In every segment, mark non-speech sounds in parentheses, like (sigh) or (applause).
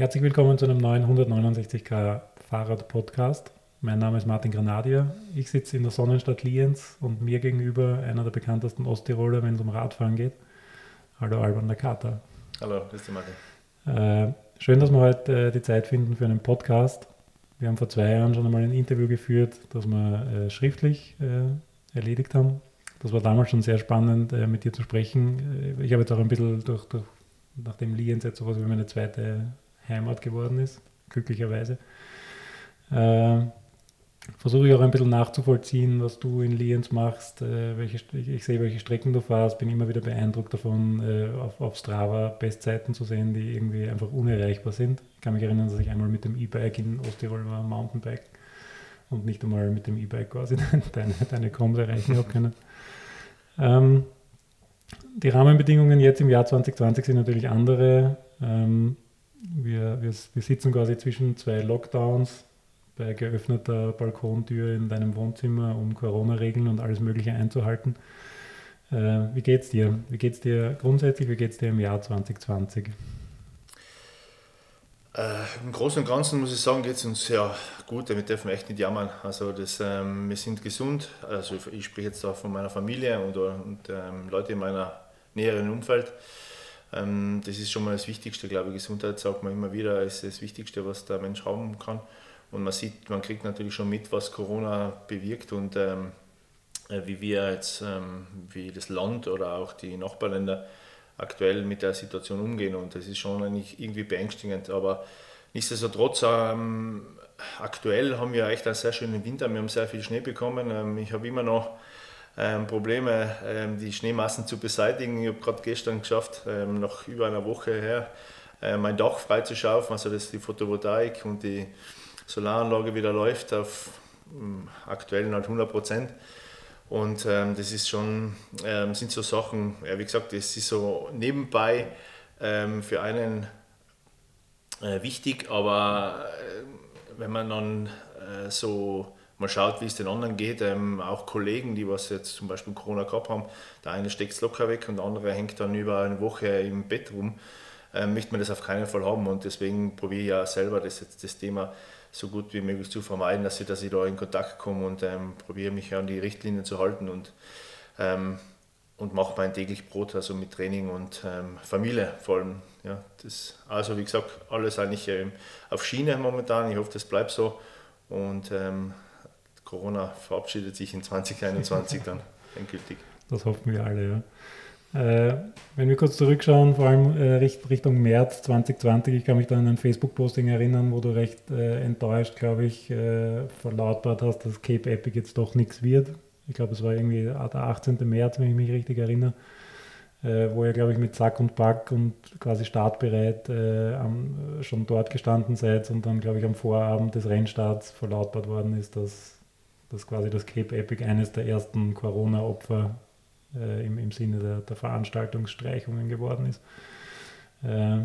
Herzlich willkommen zu einem neuen 169k Fahrrad-Podcast. Mein Name ist Martin Granadier. Ich sitze in der Sonnenstadt Lienz und mir gegenüber einer der bekanntesten Osttiroler, wenn es um Radfahren geht. Hallo Alban Nakata. Hallo, grüß dich Martin. Äh, schön, dass wir heute äh, die Zeit finden für einen Podcast. Wir haben vor zwei Jahren schon einmal ein Interview geführt, das wir äh, schriftlich erledigt haben. Das war damals schon sehr spannend, mit dir zu sprechen. Ich habe jetzt auch ein bisschen durch, durch nachdem Lienz jetzt sowas wie meine zweite Heimat geworden ist, glücklicherweise. Äh, Versuche ich auch ein bisschen nachzuvollziehen, was du in Lienz machst, äh, welche, ich sehe, welche Strecken du fährst, bin immer wieder beeindruckt davon, äh, auf, auf Strava Bestzeiten zu sehen, die irgendwie einfach unerreichbar sind. Ich kann mich erinnern, dass ich einmal mit dem E-Bike in Osttirol war, Mountainbike, und nicht einmal mit dem E-Bike quasi (laughs) deine, deine Koms erreichen habe können. Ähm, die Rahmenbedingungen jetzt im Jahr 2020 sind natürlich andere. Ähm, wir, wir, wir sitzen quasi zwischen zwei Lockdowns bei geöffneter Balkontür in deinem Wohnzimmer, um Corona-Regeln und alles Mögliche einzuhalten. Äh, wie geht's dir? Wie geht's dir grundsätzlich? Wie geht's dir im Jahr 2020? Äh, Im Großen und Ganzen muss ich sagen, geht es uns sehr gut. Wir dürfen echt nicht jammern. Also das, ähm, wir sind gesund. Also ich spreche jetzt auch von meiner Familie und, und ähm, Leute in meiner näheren Umfeld. Ähm, das ist schon mal das Wichtigste, glaube ich. Gesundheit sagt man immer wieder, ist das Wichtigste, was der Mensch haben kann. Und man sieht, man kriegt natürlich schon mit, was Corona bewirkt und ähm, äh, wie wir jetzt, ähm, wie das Land oder auch die Nachbarländer aktuell mit der Situation umgehen. Und das ist schon eigentlich irgendwie beängstigend. Aber nichtsdestotrotz, ähm, aktuell haben wir echt einen sehr schönen Winter. Wir haben sehr viel Schnee bekommen. Ähm, ich habe immer noch ähm, Probleme, ähm, die Schneemassen zu beseitigen. Ich habe gerade gestern geschafft, ähm, nach über einer Woche her, äh, mein Dach freizuschaufen, also das ist die Photovoltaik und die Solaranlage wieder läuft auf ähm, aktuell halt 100 Prozent. Und ähm, das ist schon, ähm, sind so Sachen, ja, wie gesagt, das ist so nebenbei ähm, für einen äh, wichtig, aber äh, wenn man dann äh, so mal schaut, wie es den anderen geht, ähm, auch Kollegen, die was jetzt zum Beispiel Corona gehabt haben, der eine steckt es locker weg und der andere hängt dann über eine Woche im Bett rum, ähm, möchte man das auf keinen Fall haben und deswegen probiere ich ja selber das, jetzt, das Thema so gut wie möglich zu vermeiden, dass ich, dass ich da in Kontakt komme und ähm, probiere mich an die Richtlinien zu halten und, ähm, und mache mein täglich Brot, also mit Training und ähm, Familie vor allem. Ja, das, also wie gesagt, alles eigentlich ähm, auf Schiene momentan. Ich hoffe, das bleibt so und ähm, Corona verabschiedet sich in 2021 dann (laughs) endgültig. Das hoffen wir alle, ja. Äh, wenn wir kurz zurückschauen, vor allem äh, Richtung März 2020, ich kann mich da an ein Facebook-Posting erinnern, wo du recht äh, enttäuscht, glaube ich, äh, verlautbart hast, dass Cape Epic jetzt doch nichts wird. Ich glaube, es war irgendwie der 18. März, wenn ich mich richtig erinnere, äh, wo ihr, glaube ich, mit Sack und Pack und quasi startbereit äh, am, schon dort gestanden seid und dann, glaube ich, am Vorabend des Rennstarts verlautbart worden ist, dass, dass quasi das Cape Epic eines der ersten Corona-Opfer äh, im, im Sinne der, der Veranstaltungsstreichungen geworden ist. Äh,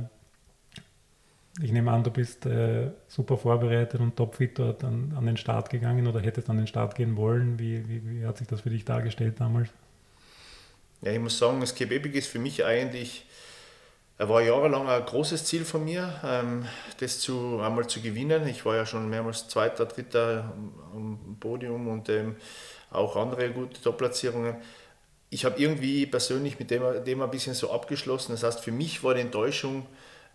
ich nehme an, du bist äh, super vorbereitet und topfit dort an, an, den Start gegangen oder hättest an den Start gehen wollen. Wie, wie, wie hat sich das für dich dargestellt damals? Ja, ich muss sagen, das Cape Epic ist für mich eigentlich, er war jahrelang ein großes Ziel von mir, ähm, das zu, einmal zu gewinnen. Ich war ja schon mehrmals Zweiter, Dritter am Podium und ähm, auch andere gute Top-Platzierungen ich habe irgendwie persönlich mit dem, dem ein bisschen so abgeschlossen. Das heißt, für mich war die Enttäuschung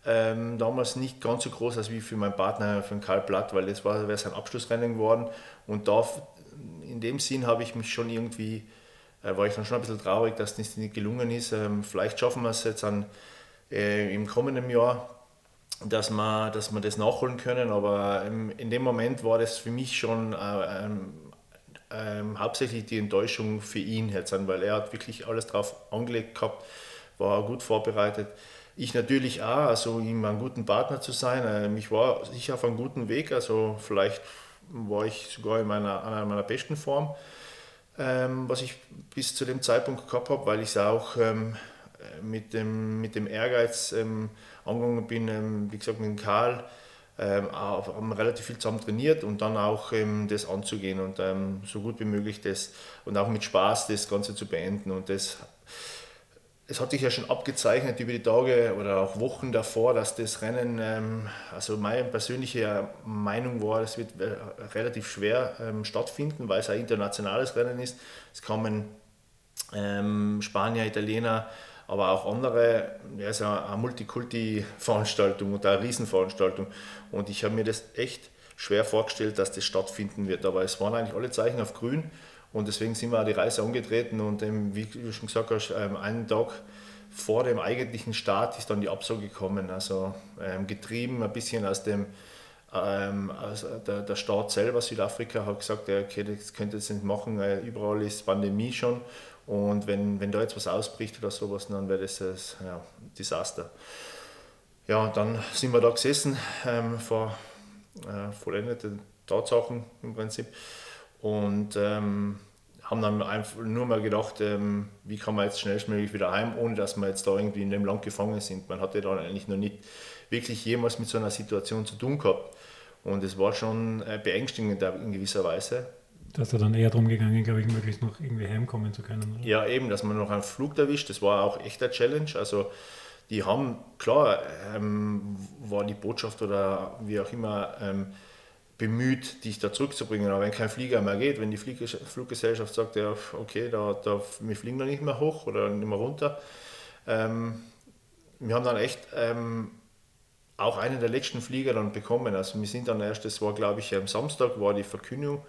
ähm, damals nicht ganz so groß als wie für meinen Partner, für den Karl Blatt, weil das wäre sein Abschlussrennen geworden. Und da, in dem Sinn habe ich mich schon irgendwie, äh, war ich dann schon ein bisschen traurig, dass das nicht gelungen ist. Ähm, vielleicht schaffen wir es jetzt an, äh, im kommenden Jahr, dass wir, dass wir das nachholen können. Aber ähm, in dem Moment war das für mich schon äh, ähm, hauptsächlich die Enttäuschung für ihn jetzt weil er hat wirklich alles drauf angelegt gehabt, war gut vorbereitet. Ich natürlich auch, also ihm einen guten Partner zu sein. Ähm, ich war sicher auf einem guten Weg, also vielleicht war ich sogar in meiner, einer meiner besten Form, ähm, was ich bis zu dem Zeitpunkt gehabt habe, weil ich es auch ähm, mit, dem, mit dem Ehrgeiz ähm, angegangen bin, ähm, wie gesagt mit Karl, ähm, haben relativ viel zusammen trainiert und dann auch ähm, das anzugehen und ähm, so gut wie möglich das und auch mit Spaß das Ganze zu beenden. Und das, es hat sich ja schon abgezeichnet über die Tage oder auch Wochen davor, dass das Rennen, ähm, also meine persönliche Meinung war, es wird äh, relativ schwer stattfinden, weil es ein internationales Rennen ist. Es kommen Spanier, Italiener, aber auch andere. Ja, es ist eine Multikulti-Veranstaltung und eine Riesenveranstaltung. Und ich habe mir das echt schwer vorgestellt, dass das stattfinden wird. Aber es waren eigentlich alle Zeichen auf grün. Und deswegen sind wir auch die Reise angetreten und ähm, wie du schon gesagt hast, ähm, einen Tag vor dem eigentlichen Start ist dann die Absage gekommen. Also ähm, getrieben ein bisschen aus dem, ähm, also der, der Staat selber, Südafrika, hat gesagt, okay, das könnt ihr jetzt nicht machen, weil überall ist Pandemie schon. Und wenn, wenn da jetzt was ausbricht oder sowas, dann wäre das ein ja, Desaster. Ja, dann sind wir da gesessen ähm, vor äh, vollendeten Tatsachen im Prinzip und ähm, haben dann einfach nur mal gedacht, ähm, wie kann man jetzt schnellstmöglich wieder heim, ohne dass wir jetzt da irgendwie in dem Land gefangen sind. Man hatte dann eigentlich noch nicht wirklich jemals mit so einer Situation zu tun gehabt. Und es war schon äh, beängstigend in gewisser Weise. Dass da dann eher darum gegangen, glaube ich, möglichst noch irgendwie heimkommen zu können. Oder? Ja, eben, dass man noch einen Flug erwischt. Das war auch echt eine Challenge. Also die haben, klar, ähm, war die Botschaft oder wie auch immer, ähm, bemüht, dich da zurückzubringen. Aber wenn kein Flieger mehr geht, wenn die Fluggesellschaft sagt, ja, okay, da, da, wir fliegen da nicht mehr hoch oder nicht mehr runter, ähm, wir haben dann echt ähm, auch einen der letzten Flieger dann bekommen. Also wir sind dann erst, das war glaube ich am Samstag, war die Verkündigung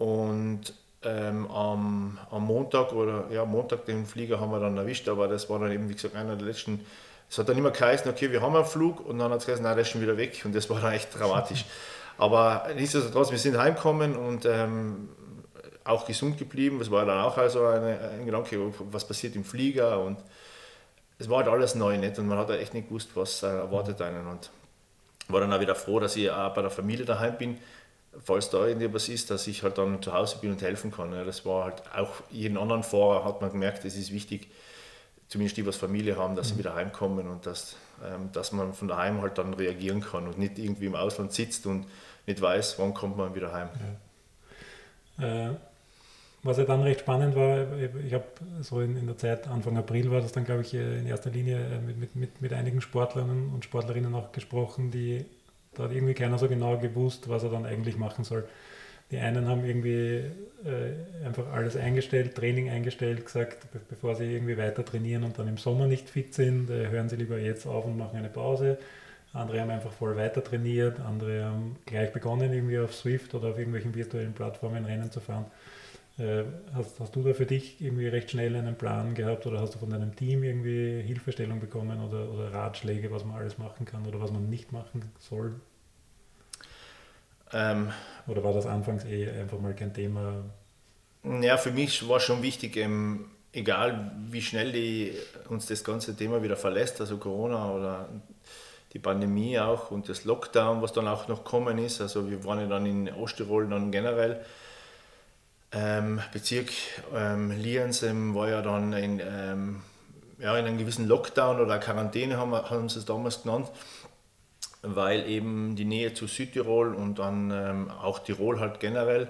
und ähm, am, am Montag oder ja, Montag den Flieger haben wir dann erwischt, aber das war dann eben, wie gesagt, einer der letzten. Es hat dann immer geheißen, okay, wir haben einen Flug und dann hat es geheißen, nein, der ist schon wieder weg und das war dann echt dramatisch. (laughs) Aber nichtsdestotrotz, wir sind heimgekommen und ähm, auch gesund geblieben. Das war dann auch also eine, ein Gedanke, was passiert im Flieger und es war halt alles neu nicht und man hat halt echt nicht gewusst, was äh, erwartet einen und war dann auch wieder froh, dass ich auch bei der Familie daheim bin, falls da irgendwas ist, dass ich halt dann zu Hause bin und helfen kann. Das war halt auch jeden anderen Fahrer hat man gemerkt, es ist wichtig, zumindest die, was Familie haben, dass sie mhm. wieder heimkommen und dass, ähm, dass man von daheim halt dann reagieren kann und nicht irgendwie im Ausland sitzt und nicht weiß, wann kommt man wieder heim. Ja. Äh, was ja dann recht spannend war, ich habe so in, in, der Zeit, Anfang April war das dann, glaube ich, äh, in erster Linie äh, mit, mit, mit, mit einigen Sportlern und Sportlerinnen auch gesprochen, die da hat irgendwie keiner so genau gewusst, was er dann eigentlich machen soll. Die einen haben irgendwie äh, einfach alles eingestellt, Training eingestellt, gesagt, bevor sie irgendwie weiter trainieren und dann im Sommer nicht fit sind, äh, hören sie lieber jetzt auf und machen eine Pause. Andere haben einfach voll weiter trainiert, andere haben gleich begonnen, irgendwie auf Swift oder auf irgendwelchen virtuellen Plattformen Rennen zu fahren. Äh, hast, hast du da für dich irgendwie recht schnell einen Plan gehabt oder hast du von deinem Team irgendwie Hilfestellung bekommen oder, oder Ratschläge, was man alles machen kann oder was man nicht machen soll? Ähm, oder war das anfangs eh einfach mal kein Thema? Ja, für mich war schon wichtig, ähm, egal wie schnell die, uns das ganze Thema wieder verlässt, also Corona oder die Pandemie auch und das Lockdown, was dann auch noch kommen ist. Also wir waren ja dann in Osttirol dann generell. Ähm, Bezirk ähm, Lienz ähm, war ja dann in, ähm, ja, in einem gewissen Lockdown oder Quarantäne, haben, wir, haben sie es damals genannt, weil eben die Nähe zu Südtirol und dann ähm, auch Tirol halt generell,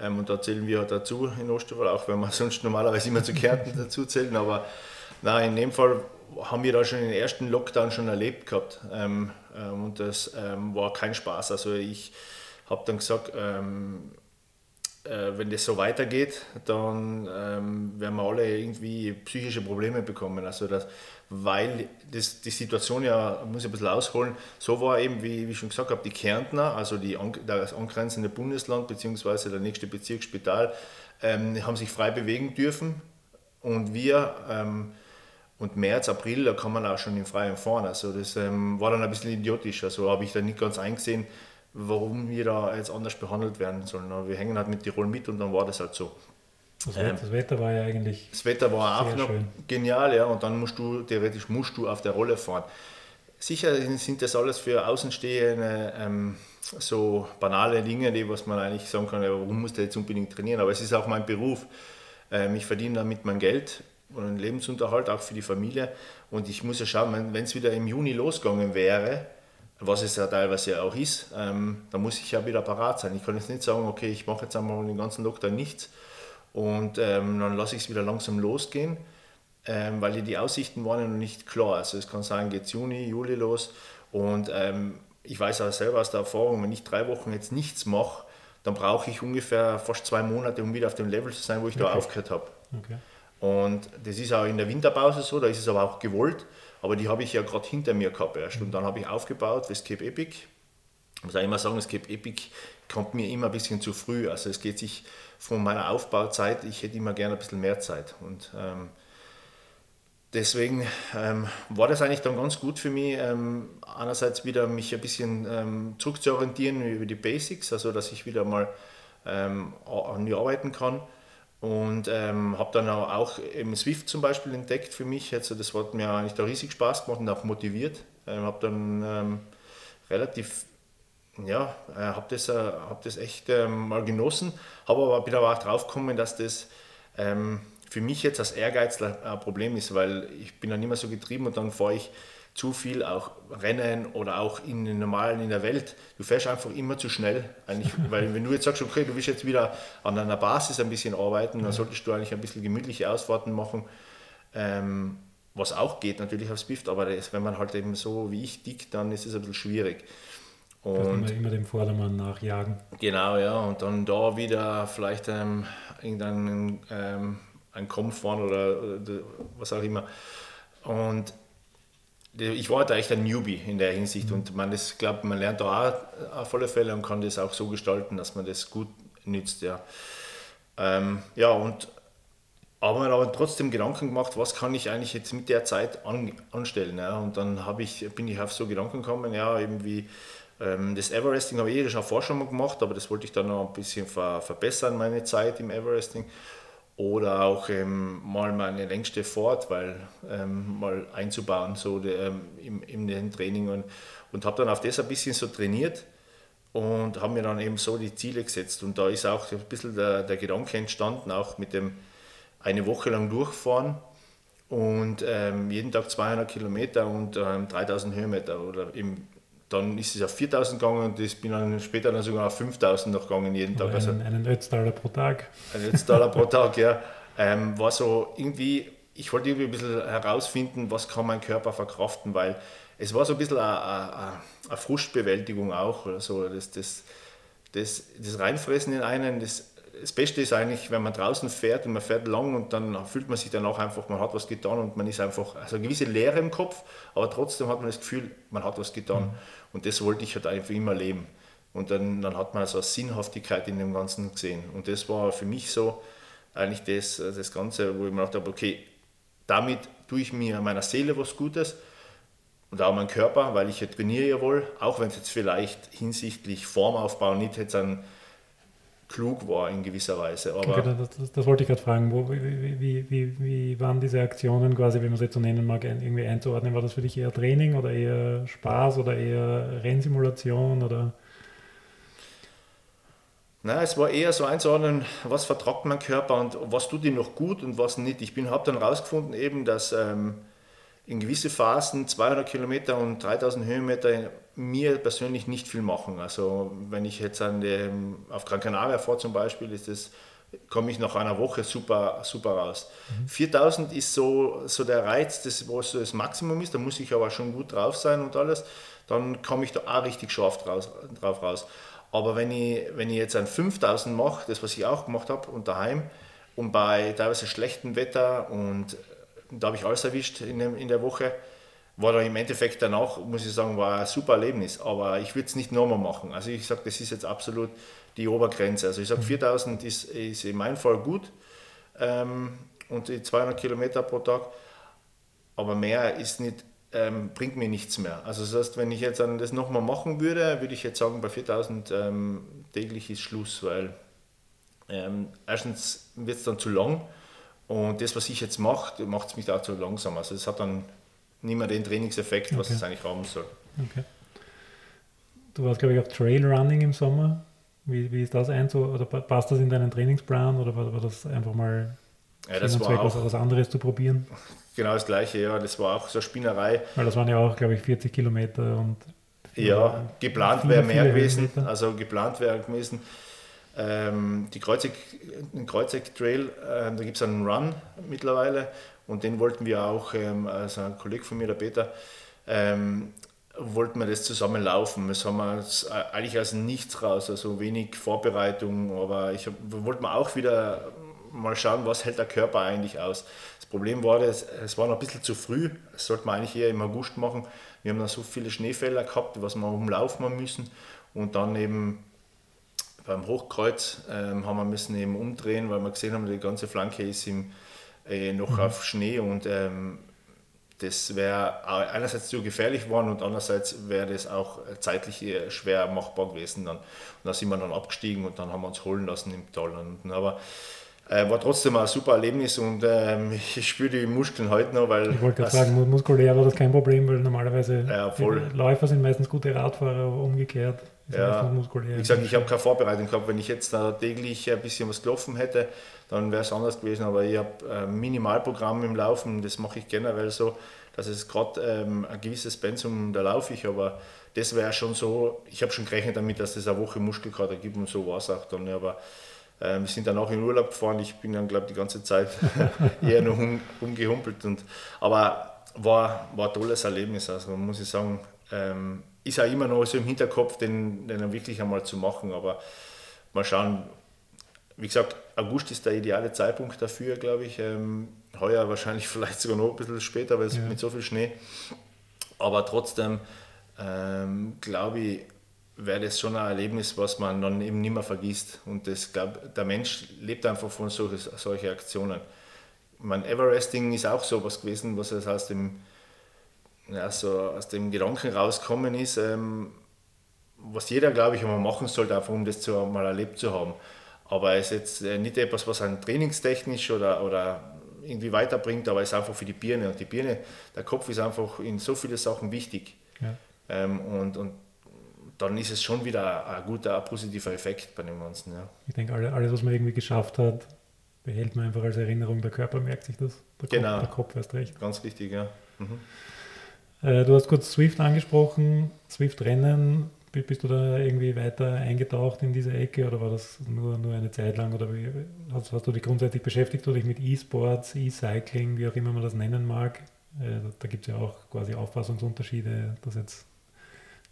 ähm, und da zählen wir halt dazu in Osttirol, auch wenn wir (laughs) sonst normalerweise immer zu Kärnten (laughs) dazu zählen, aber nein, in dem Fall haben wir da schon den ersten Lockdown schon erlebt gehabt ähm, ähm, und das war kein Spaß. Also ich habe dann gesagt, äh, wenn das so weitergeht, dann ähm, werden wir alle irgendwie psychische Probleme bekommen. Also das, weil das, die Situation ja, muss ich ein bisschen ausholen, so war eben, wie, wie ich schon gesagt habe, die Kärntner, also die, das angrenzende Bundesland bzw. der nächste Bezirksspital, ähm, haben sich frei bewegen dürfen und wir und März, April, da kann man auch schon im Freien fahren. Also das ähm, war dann ein bisschen idiotisch. Also habe ich da nicht ganz eingesehen, warum wir da jetzt anders behandelt werden sollen. Aber wir hängen halt mit Tirol mit und dann war das halt so. Das, ähm, das Wetter war ja eigentlich. Das Wetter war auch noch schön. genial, ja. Und dann musst du, theoretisch musst du auf der Rolle fahren. Sicher sind das alles für Außenstehende ähm, so banale Dinge, die was man eigentlich sagen kann, warum muss der jetzt unbedingt trainieren? Aber es ist auch mein Beruf. Ähm, ich verdiene damit mein Geld und einen Lebensunterhalt auch für die Familie. Und ich muss ja schauen, wenn es wieder im Juni losgegangen wäre, was es ja teilweise auch ist, ähm, dann muss ich ja wieder parat sein. Ich kann jetzt nicht sagen, okay, ich mache jetzt einmal den ganzen Lockdown nichts und ähm, dann lasse ich es wieder langsam losgehen. ähm, weil die Aussichten waren ja noch nicht klar. Also es kann sein, geht Juni, Juli los und ähm, ich weiß auch selber aus der Erfahrung, wenn ich drei Wochen jetzt nichts mache, dann brauche ich ungefähr fast zwei Monate, um wieder auf dem Level zu sein, wo ich okay. da aufgehört habe. Okay. Und das ist auch in der Winterpause so, da ist es aber auch gewollt, aber die habe ich ja gerade hinter mir gehabt erst. Und dann habe ich aufgebaut das Cape Epic. Ich muss auch immer sagen, das Cape Epic kommt mir immer ein bisschen zu früh. Also es geht sich von meiner Aufbauzeit, ich hätte immer gerne ein bisschen mehr Zeit. Und ähm, deswegen ähm, war das eigentlich dann ganz gut für mich, ähm, einerseits wieder mich ein bisschen ähm, zurückzuorientieren über die Basics, also dass ich wieder mal ähm, an mir arbeiten kann. Und ähm, habe dann auch eben Swift zum Beispiel entdeckt für mich. Also das hat mir eigentlich da riesig Spaß gemacht und auch motiviert. Ähm, habe dann ähm, relativ, ja, äh, habe das, äh, hab das echt mal genossen. Habe aber, bin aber auch drauf gekommen, dass das für mich jetzt als Ehrgeizler ein Problem ist, weil ich bin dann immer so getrieben und dann fahre ich zu viel auch Rennen oder auch in den normalen in der Welt. Du fährst einfach immer zu schnell. Eigentlich, (laughs) weil wenn du jetzt sagst, okay, du willst jetzt wieder an einer Basis ein bisschen arbeiten, dann solltest du eigentlich ein bisschen gemütliche Ausfahrten machen. Ähm, was auch geht natürlich auf Swift, aber das, wenn man halt eben so wie ich dick, dann ist es ein bisschen schwierig. Und immer dem Vordermann nachjagen. Genau, ja. Und dann da wieder vielleicht ähm, irgendeinen ähm, ein Kampf fahren oder, oder was auch immer. Und ich war da echt ein Newbie in der Hinsicht und man ist, glaube man lernt da auch auf alle Fälle und kann das auch so gestalten, dass man das gut nützt. Ja, ähm, ja und aber aber trotzdem Gedanken gemacht, was kann ich eigentlich jetzt mit der Zeit an, anstellen. Ja? Und dann ich, bin ich auf so Gedanken gekommen, ja, eben wie ähm, das Everesting habe ich eh schon vorher schon mal gemacht, aber das wollte ich dann noch ein bisschen ver, verbessern, meine Zeit im Everesting oder auch ähm, mal meine längste Fahrt, weil ähm, mal einzubauen so ähm, im, in den Training und, und habe dann auf das ein bisschen so trainiert und habe mir dann eben so die Ziele gesetzt. Und da ist auch ein bisschen der, der Gedanke entstanden, auch mit dem eine Woche lang durchfahren und ähm, jeden Tag 200 Kilometer und 3000 ähm, Höhenmeter oder im dann ist es auf 4000 gegangen und ich bin dann später dann sogar auf 5000 noch gegangen jeden Tag. Einen, also, einen Ötztaler pro Tag. Ein Ötztaler pro (laughs) Tag, ja. Ähm, war so irgendwie, ich wollte irgendwie ein bisschen herausfinden, was kann mein Körper verkraften, weil es war so ein bisschen eine, eine, eine Frustbewältigung auch. Oder so. das, das, das, das Reinfressen in einen, das das Beste ist eigentlich, wenn man draußen fährt und man fährt lang und dann fühlt man sich danach einfach, man hat was getan und man ist einfach, also eine gewisse Leere im Kopf, aber trotzdem hat man das Gefühl, man hat was getan. Mhm. Und das wollte ich halt einfach immer leben. Und dann, dann hat man so eine Sinnhaftigkeit in dem Ganzen gesehen. Und das war für mich so eigentlich das, das Ganze, wo ich mir gedacht habe, okay, damit tue ich mir meiner Seele was Gutes und auch meinem Körper, weil ich ja trainiere ja wohl, auch wenn es jetzt vielleicht hinsichtlich Formaufbau nicht jetzt ein klug war in gewisser Weise. Aber okay, das, das, wollte ich gerade fragen. Wo, wie, wie, wie, wie, waren diese Aktionen quasi, wenn man jetzt so nennen mag, irgendwie einzuordnen? War das für dich eher Training oder eher Spaß oder eher Rennsimulation oder? Nein, es war eher so einzuordnen, was vertragt mein Körper und was tut ihm noch gut und was nicht. Ich habe dann herausgefunden eben, dass ähm, in gewisse Phasen 200 Kilometer und 3000 Höhenmeter mir persönlich nicht viel machen. Also wenn ich jetzt an dem, auf Gran Canaria fahre zum Beispiel, ist das, komme ich nach einer Woche super, super raus. Mhm. 4000 ist so, so der Reiz, das, wo so das Maximum ist, da muss ich aber schon gut drauf sein und alles, dann komme ich da auch richtig scharf draus, drauf raus. Aber wenn ich, wenn ich jetzt ein 5000 mache, das was ich auch gemacht habe und daheim und bei teilweise schlechtem Wetter und da habe ich alles erwischt in, dem, in der Woche, war da im Endeffekt danach, muss ich sagen, war ein super Erlebnis. Aber ich würde es nicht nochmal machen. Also ich sage, das ist jetzt absolut die Obergrenze. Also ich sage, 4000 ist, ist in meinem Fall gut ähm, und die 200 Kilometer pro Tag. Aber mehr ist nicht, ähm, bringt mir nichts mehr. Also das heißt, wenn ich jetzt das nochmal machen würde, würde ich jetzt sagen, bei 4000 ähm, täglich ist Schluss, weil ähm, erstens wird es dann zu lang und das, was ich jetzt mache, macht es mich auch zu langsam. Also es hat dann nicht mehr den Trainingseffekt, okay. was es eigentlich haben soll. Okay. Du warst, glaube ich, auf Trailrunning im Sommer. Wie, wie ist das ein? So, oder passt das in deinen Trainingsplan oder war, war das einfach mal ja, das war auch, was anderes zu probieren? Genau das gleiche, ja. Das war auch so eine Spinnerei. Weil das waren ja auch, glaube ich, 40 Kilometer und. Ja, geplant wäre mehr gewesen. Also geplant wäre gewesen. Ähm, die Kreuzeck, den Kreuzeck Trail, äh, da gibt es einen Run mittlerweile und den wollten wir auch, ähm, also ein Kollege von mir, der Peter, ähm, wollten wir das zusammen laufen. Das haben wir eigentlich aus nichts raus, also wenig Vorbereitung, aber ich wollte mir auch wieder mal schauen, was hält der Körper eigentlich aus. Das Problem war, das, es war noch ein bisschen zu früh, das sollte man eigentlich eher im August machen. Wir haben dann so viele Schneefälle gehabt, was wir umlaufen müssen und dann eben beim Hochkreuz ähm, haben wir müssen eben umdrehen, weil wir gesehen haben, die ganze Flanke ist im, äh, noch mhm. auf Schnee und ähm, das wäre einerseits zu gefährlich geworden und andererseits wäre das auch zeitlich schwer machbar gewesen. Dann. Und da sind wir dann abgestiegen und dann haben wir uns holen lassen im Tal. Und, aber äh, war trotzdem ein super Erlebnis und ähm, (laughs) ich spüre die Muskeln heute noch, weil. Ich wollte gerade sagen, muskulär war das kein Problem, weil normalerweise ja, Läufer sind meistens gute Radfahrer, aber umgekehrt. Ja, wie gesagt, ich habe keine Vorbereitung gehabt. Wenn ich jetzt da täglich ein bisschen was gelaufen hätte, dann wäre es anders gewesen. Aber ich habe ein Minimalprogramm im Laufen, das mache ich generell so, dass es gerade ähm, ein gewisses Pensum, da laufe ich, aber das wäre schon so, ich habe schon gerechnet damit, dass das eine Woche Muskelkater gibt und so war es auch dann. Aber äh, wir sind dann auch in Urlaub gefahren. Ich bin dann, glaube ich, die ganze Zeit (laughs) eher noch um, umgehumpelt. Und, aber war, war ein tolles Erlebnis. Also muss ich sagen, ähm, ist auch immer noch so im Hinterkopf, den, den wirklich einmal zu machen. Aber mal schauen. Wie gesagt, August ist der ideale Zeitpunkt dafür, glaube ich. Ähm, heuer wahrscheinlich (laughs) vielleicht sogar noch ein bisschen später, weil es ja. mit so viel Schnee. Aber trotzdem ähm, glaube ich, wäre das schon ein Erlebnis, was man dann eben nicht mehr vergisst. Und das, glaub, der Mensch lebt einfach von solchen solche Aktionen. Ich meine, Everesting ist auch so was gewesen, was es aus dem, ja, so aus dem Gedanken rauskommen ist, ähm, was jeder, glaube ich, einmal machen sollte, einfach um das zu, mal erlebt zu haben. Aber es ist jetzt äh, nicht etwas, was einen trainingstechnisch oder, oder irgendwie weiterbringt, aber es ist einfach für die Birne. Und die Birne, der Kopf ist einfach in so viele Sachen wichtig. Ja. Ähm, und, und dann ist es schon wieder ein guter, ein positiver Effekt bei dem Ganzen. Ja. Ich denke, alles, was man irgendwie geschafft hat, behält man einfach als Erinnerung. Der Körper merkt sich das. Der genau. Kopf, der Kopf erst recht. Ganz richtig, ja. Mhm. Äh, du hast kurz Swift angesprochen. Swift-Rennen, bist du da irgendwie weiter eingetaucht in diese Ecke oder war das nur, nur eine Zeit lang? Oder wie, hast, hast du dich grundsätzlich beschäftigt, du dich mit E-Sports, E-Cycling, wie auch immer man das nennen mag? Äh, da gibt es ja auch quasi Auffassungsunterschiede, dass jetzt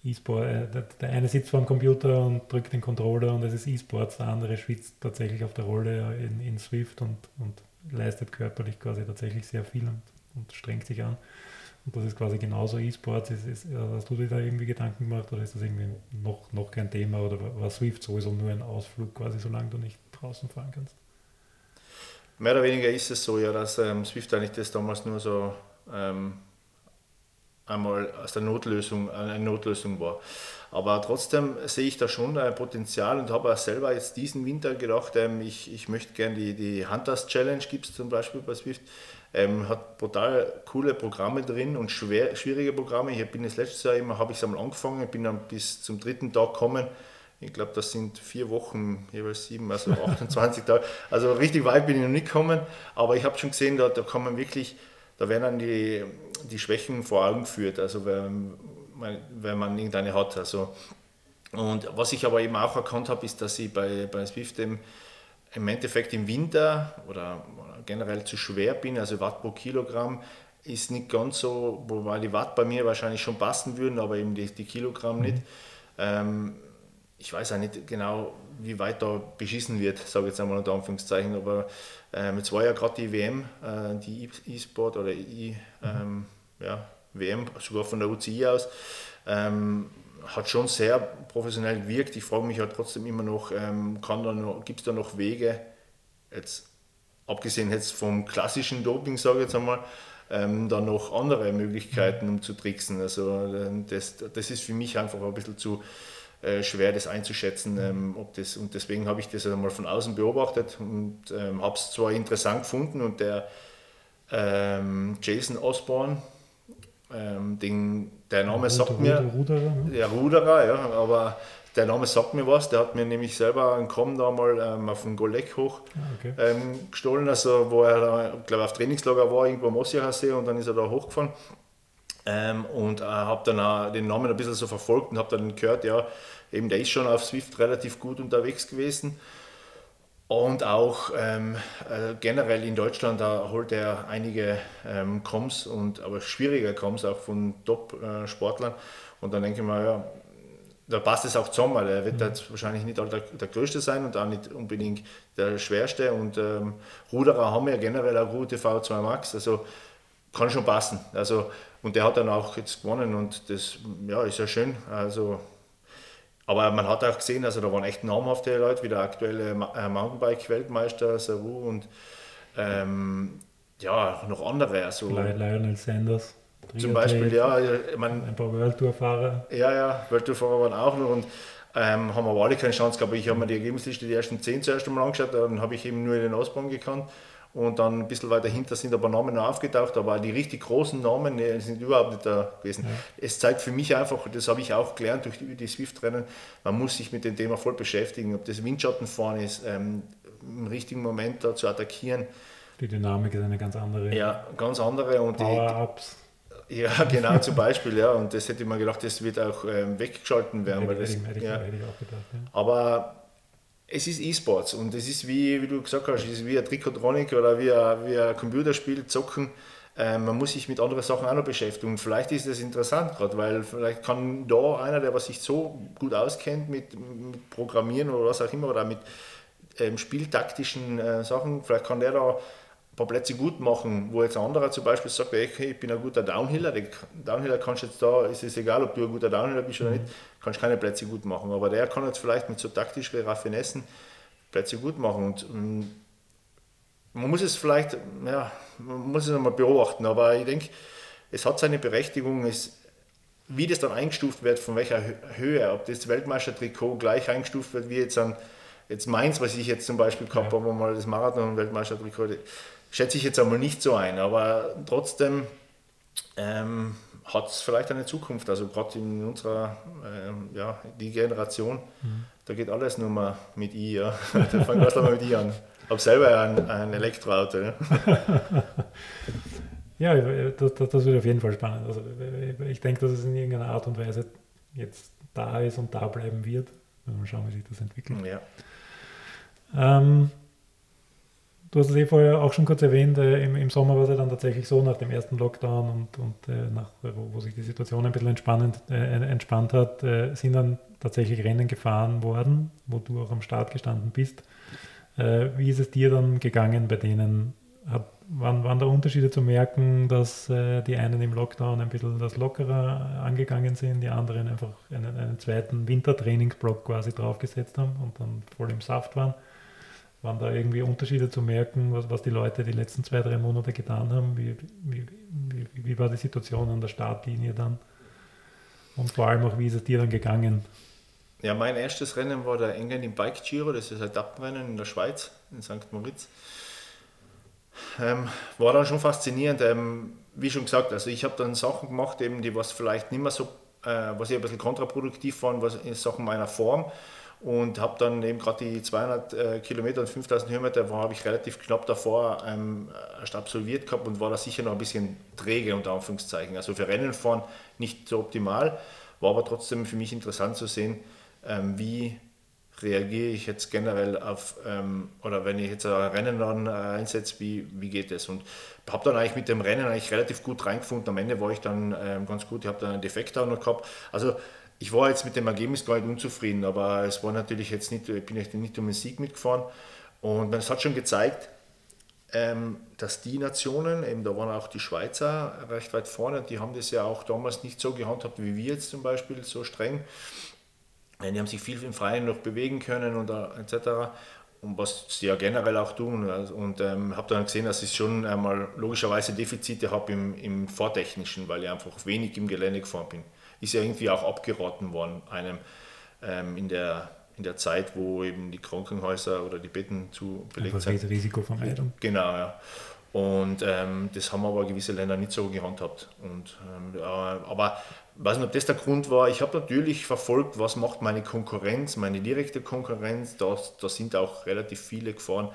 E-Sport, äh, der eine sitzt vor dem Computer und drückt den Controller und es ist E-Sports, der andere schwitzt tatsächlich auf der Rolle in, in Swift und, und leistet körperlich quasi tatsächlich sehr viel und, und strengt sich an. Und das ist quasi genauso E-Sports. Ist, ist, hast du dir da irgendwie Gedanken gemacht oder ist das irgendwie noch, noch kein Thema oder war Swift sowieso nur ein Ausflug quasi, solange du nicht draußen fahren kannst? Mehr oder weniger ist es so, ja, dass ähm, Swift eigentlich das damals nur so ähm, einmal aus der Notlösung eine Notlösung war. Aber trotzdem sehe ich da schon ein Potenzial und habe auch selber jetzt diesen Winter gedacht, ähm, ich, ich möchte gerne die, die Hunters Challenge, gibt es zum Beispiel bei Swift, ähm, hat brutal coole Programme drin und schwer, schwierige Programme. Ich bin das letztes Jahr immer, habe ich es einmal angefangen, bin dann bis zum dritten Tag gekommen. Ich glaube, das sind vier Wochen, jeweils sieben, also (laughs) 28 Tage. Also richtig weit bin ich noch nicht gekommen, aber ich habe schon gesehen, da, da kann man wirklich da werden dann die, die Schwächen vor Augen geführt, also wenn, wenn man irgendeine hat. Also, und was ich aber eben auch erkannt habe, ist, dass ich bei, bei Swift im, im Endeffekt im Winter oder generell zu schwer bin, also Watt pro Kilogramm ist nicht ganz so, wobei die Watt bei mir wahrscheinlich schon passen würden, aber eben die, die Kilogramm nicht. Ähm, ich weiß auch nicht genau, wie weit da beschissen wird, sage ich jetzt einmal unter Anführungszeichen, aber ähm, jetzt war ja gerade die WM, äh, die E-Sport oder E, ähm, ja, WM, sogar von der UCI aus, ähm, hat schon sehr professionell gewirkt. Ich frage mich halt trotzdem immer noch, ähm, gibt es da noch Wege, jetzt abgesehen jetzt vom klassischen Doping, sage ich jetzt einmal, ähm, dann noch andere Möglichkeiten, um zu tricksen. Also äh, das, das ist für mich einfach ein bisschen zu, äh, schwer, das einzuschätzen, ähm, ob das, und deswegen habe ich das einmal von außen beobachtet und ähm, habe es zwar interessant gefunden und der ähm, Jason Osborne, ähm, den, der Name sagt Ruder, mir, Ruderer, ne? der Ruderer, ja, aber der Name sagt mir was, der hat mir nämlich selber einen Komm da mal ähm, auf den Golek hoch ah, okay. ähm, gestohlen, also wo er, glaube auf Trainingslager war, irgendwo am Ossiacher See und dann ist er da hochgefahren. Ähm, und äh, habe dann auch den Namen ein bisschen so verfolgt und habe dann gehört, ja, eben der ist schon auf Swift relativ gut unterwegs gewesen. Und auch ähm, äh, generell in Deutschland, da holt er einige ähm, Coms, und, aber schwierige Coms auch von Top-Sportlern. Äh, und dann denke ich mal, ja, da passt es auch zusammen, weil er wird mhm. jetzt wahrscheinlich nicht der, der Größte sein und auch nicht unbedingt der Schwerste. Und ähm, Ruderer haben ja generell auch gute V2 Max, also kann schon passen. Also, und der hat dann auch jetzt gewonnen und das ja, ist ja schön. Also, aber man hat auch gesehen, also da waren echt namhafte Leute, wie der aktuelle äh, Mountainbike-Weltmeister Saru und ähm, ja, noch andere. Also, Lionel Sanders. Zum Beispiel, ja. Ich mein, ein paar World Tour-Fahrer. Ja, ja, World Tour-Fahrer waren auch noch und ähm, haben aber alle keine Chance gehabt. Ich habe mir die Ergebnisliste, die ersten zehn zuerst einmal angeschaut, dann habe ich eben nur den Ausbau gekannt und dann ein bisschen weiter hinter sind aber Namen noch aufgetaucht, aber die richtig großen Namen nee, sind überhaupt nicht da gewesen. Ja. Es zeigt für mich einfach, das habe ich auch gelernt durch die, die Swift-Rennen, man muss sich mit dem Thema voll beschäftigen, ob das Windschattenfahren ist, ähm, im richtigen Moment da zu attackieren. Die Dynamik ist eine ganz andere. Ja, ganz andere. Und Power-Ups. (laughs) Ja, genau, zum Beispiel, ja. Und das hätte ich mir gedacht, das wird auch ähm, weggeschalten werden. Hätte, das, hätte, ja. hätte ich auch gedacht, ja. Aber es ist E-Sports und es ist wie, wie du gesagt hast, es ist wie ein Trikotronik oder wie ein, wie ein Computerspiel, Zocken. Ähm, man muss sich mit anderen Sachen auch noch beschäftigen. Und vielleicht ist das interessant gerade, weil vielleicht kann da einer, der was sich so gut auskennt mit, mit Programmieren oder was auch immer oder mit ähm, spieltaktischen äh, Sachen, vielleicht kann der da paar Plätze gut machen, wo jetzt ein anderer zum Beispiel sagt, hey, ich bin ein guter Downhiller, der Downhiller kannst jetzt da, ist es egal, ob du ein guter Downhiller bist oder mhm. nicht, kannst keine Plätze gut machen, aber der kann jetzt vielleicht mit so taktischen Raffinessen Plätze gut machen und um, man muss es vielleicht, ja, man muss es einmal beobachten, aber ich denke, es hat seine Berechtigung, es, wie das dann eingestuft wird, von welcher Höhe, ob das Weltmeistertrikot gleich eingestuft wird wie jetzt an jetzt Mainz, was ich jetzt zum Beispiel gehabt ja. habe, mal das Marathon-Weltmeistertrikot, schätze ich jetzt einmal nicht so ein, aber trotzdem ähm, hat es vielleicht eine Zukunft. Also gerade in unserer, ähm, ja, die Generation, mhm. da geht alles nur mal mit I. Ja. (laughs) da fangen wir mal mit I an. Ich habe selber ein, ein Elektroauto. Ja. (laughs) ja, das, das, wird auf jeden Fall spannend. Also ich denke, dass es in irgendeiner Art und Weise jetzt da ist und da bleiben wird. Mal schauen, wie sich das entwickelt. Ja. Ähm, Du hast es eh vorher auch schon kurz erwähnt, äh, im, im, Sommer war es ja dann tatsächlich so, nach dem ersten Lockdown und, und äh, nach, wo, wo, sich die Situation ein bisschen entspannend, äh, entspannt hat, äh, sind dann tatsächlich Rennen gefahren worden, wo du auch am Start gestanden bist. Äh, wie ist es dir dann gegangen bei denen? Hat, waren, waren da Unterschiede zu merken, dass äh, die einen im Lockdown ein bisschen das lockerer angegangen sind, die anderen einfach einen, einen zweiten Wintertrainingsblock quasi draufgesetzt haben und dann voll im Saft waren? Waren da irgendwie Unterschiede zu merken, was, was die Leute die letzten zwei, drei Monate getan haben? Wie, wie, wie, wie war die Situation an der Startlinie dann? Und vor allem auch, wie ist es dir dann gegangen? Ja, mein erstes Rennen war der Engen im Bike Giro, das ist ein Etappenrennen in der Schweiz, in St. Moritz. Ähm, war dann schon faszinierend. Ähm, wie schon gesagt, also ich habe dann Sachen gemacht, eben, die was vielleicht nicht mehr so, äh, was ich ein bisschen kontraproduktiv waren, was in Sachen meiner Form und habe dann eben gerade die 200 äh, Kilometer und 5000 Höhenmeter, habe ich relativ knapp davor ähm, erst absolviert gehabt und war da sicher noch ein bisschen träge unter Anführungszeichen. Also für Rennen fahren nicht so optimal, war aber trotzdem für mich interessant zu sehen, ähm, wie reagiere ich jetzt generell auf, ähm, oder wenn ich jetzt ein Rennen dann äh, einsetze, wie, wie geht es? Und habe dann eigentlich mit dem Rennen eigentlich relativ gut reingefunden. Am Ende war ich dann ähm, ganz gut, ich habe dann einen Defekt auch noch gehabt. Also ich war jetzt mit dem Ergebnis gar nicht unzufrieden, aber es war natürlich jetzt nicht, ich bin nicht um den Sieg mitgefahren. Und es hat schon gezeigt, ähm, dass die Nationen, eben da waren auch die Schweizer recht weit vorne, die haben das ja auch damals nicht so gehandhabt wie wir jetzt zum Beispiel, so streng. Die haben sich viel im Freien noch bewegen können und äh, etc. Und was sie ja generell auch tun. Und ähm, habe dann gesehen, dass ich schon einmal logischerweise Defizite habe im, im Fahrtechnischen, weil ich einfach wenig im Gelände gefahren bin ist ja irgendwie auch abgeraten worden, einem ähm, in, der, in der Zeit, wo eben die Krankenhäuser oder die Betten zu belegt sind. Risikovermeidung. Genau, ja. Und ähm, das haben aber gewisse Länder nicht so gehandhabt. Und, ähm, äh, aber ich weiß nicht, ob das der Grund war. Ich habe natürlich verfolgt, was macht meine Konkurrenz, meine direkte Konkurrenz. Da, da sind auch relativ viele gefahren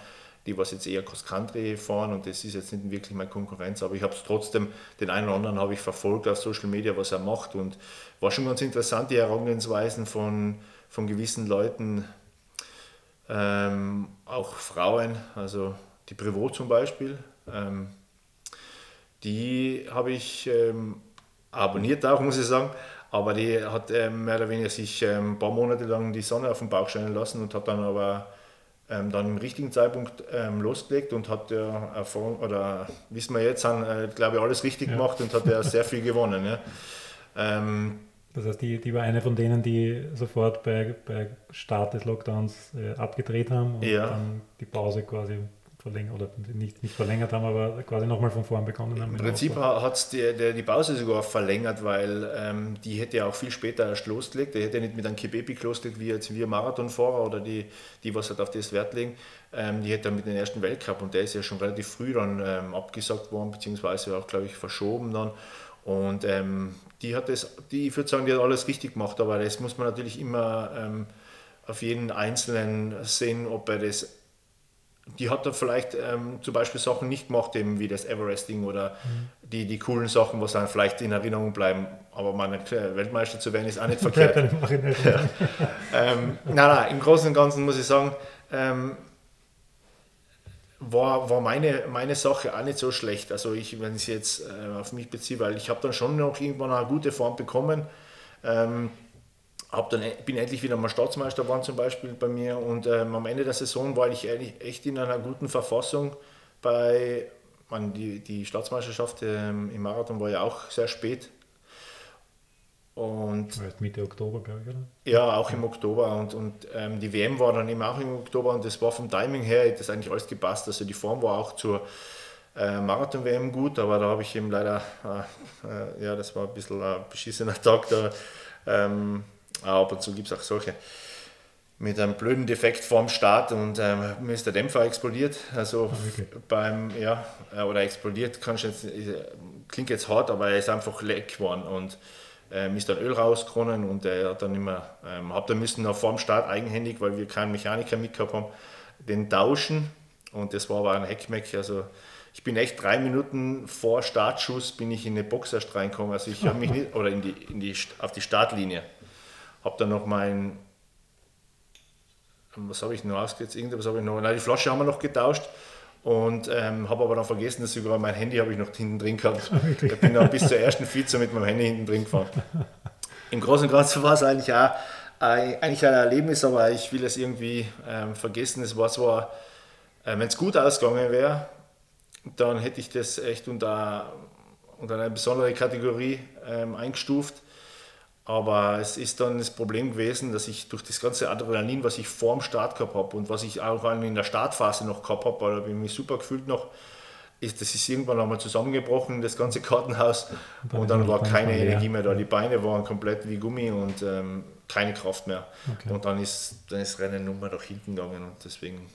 die was jetzt eher Cross-Country fahren und das ist jetzt nicht wirklich meine Konkurrenz, aber ich habe es trotzdem, den einen oder anderen habe ich verfolgt auf Social Media, was er macht und war schon ganz interessant, die Herangehensweisen von, von gewissen Leuten. Ähm, auch Frauen, also die Privot zum Beispiel, ähm, die habe ich ähm, abonniert auch, muss ich sagen. Aber die hat ähm, mehr oder weniger sich ähm, ein paar Monate lang die Sonne auf den Bauch scheinen lassen und hat dann aber ähm, dann im richtigen Zeitpunkt ähm, losgelegt und hat ja Erfahrung, oder wissen wir jetzt, haben, äh, glaube ich, alles richtig ja. gemacht und hat ja sehr viel gewonnen. Ja. Ähm, das heißt, die, die war eine von denen, die sofort bei, bei Start des Lockdowns äh, abgedreht haben und ja. dann die Pause quasi verlängert oder nicht, nicht verlängert haben, aber quasi nochmal von vorn begonnen haben. Im Prinzip hat es die, die, die, Pause sogar verlängert, weil ähm, die hätte ja auch viel später erst losgelegt. Die hätte ja nicht mit einem Kebepik losgelegt, wie jetzt wir Marathonfahrer oder die, die was halt auf das Wert legen. Ähm, die hätte dann mit dem ersten Weltcup und der ist ja schon relativ früh dann ähm, abgesagt worden, beziehungsweise auch, glaube ich, verschoben dann. Und ähm, die hat das, die, ich würde sagen, die hat alles richtig gemacht, aber das muss man natürlich immer ähm, auf jeden Einzelnen sehen, ob er das die hat da vielleicht ähm, zum Beispiel Sachen nicht gemacht, eben wie das Everesting oder mhm. die, die coolen Sachen, was dann vielleicht in Erinnerung bleiben. Aber meine Weltmeister zu werden, ist auch nicht verkehrt. (laughs) ja. ähm, nein, nein, im Großen und Ganzen muss ich sagen, ähm, war, war meine, meine Sache auch nicht so schlecht. Also ich, wenn ich es jetzt äh, auf mich beziehe, weil ich habe dann schon noch irgendwann eine gute Form bekommen. Ähm, hab dann, bin endlich wieder mal Staatsmeister geworden zum Beispiel bei mir und ähm, am Ende der Saison war ich echt in einer guten Verfassung bei, man, die, die Staatsmeisterschaft ähm, im Marathon war ja auch sehr spät. Und Mitte Oktober, glaube ich, oder? Ja, auch im Oktober. Und, und ähm, die WM war dann eben auch im Oktober und das war vom Timing her, das eigentlich alles gepasst. Also die Form war auch zur äh, Marathon-WM gut, aber da habe ich eben leider, äh, äh, ja, das war ein bisschen ein beschissener Tag da. Ähm, ab und zu gibt es auch solche. Mit einem blöden Defekt vorm Start und ähm, mir ist der Dämpfer explodiert. Also ah, okay. beim, ja, äh, oder explodiert, kann jetzt, klingt jetzt hart, aber er ist einfach leck geworden und ähm, ist dann Öl rausgekommen und er hat dann immer, ähm, hab dann müssen vor dem Start eigenhändig, weil wir keinen Mechaniker mitgehabt haben, den tauschen. Und das war aber ein Heckmeck, also ich bin echt drei Minuten vor Startschuss bin ich in eine Box erst reingekommen, also ich habe mich (laughs) nicht, oder in die, in die, auf die Startlinie habe dann noch mein, was habe ich noch ausgesetzt? Irgendwas habe ich noch, nein, die Flasche haben wir noch getauscht und ähm, habe aber dann vergessen, dass sogar mein Handy habe ich noch hinten drin gehabt. (laughs) Ich bin dann bis zur ersten Vize mit meinem Handy hinten drin gefahren. (laughs) Im Großen und Ganzen war es eigentlich auch eigentlich ein Erlebnis, aber ich will es irgendwie ähm, vergessen. Es war zwar, äh, wenn es gut ausgegangen wäre, dann hätte ich das echt unter, unter eine besondere Kategorie ähm, eingestuft. Aber es ist dann das Problem gewesen, dass ich durch das ganze Adrenalin, was ich vor dem Start gehabt habe und was ich auch in der Startphase noch gehabt habe, da habe ich mich super gefühlt noch, ist, das ist irgendwann einmal zusammengebrochen, das ganze Kartenhaus. Und dann war keine Energie mehr da. Die Beine waren komplett wie Gummi und ähm, keine Kraft mehr. Okay. Und dann ist, dann ist Rennen nur mal nach hinten gegangen und deswegen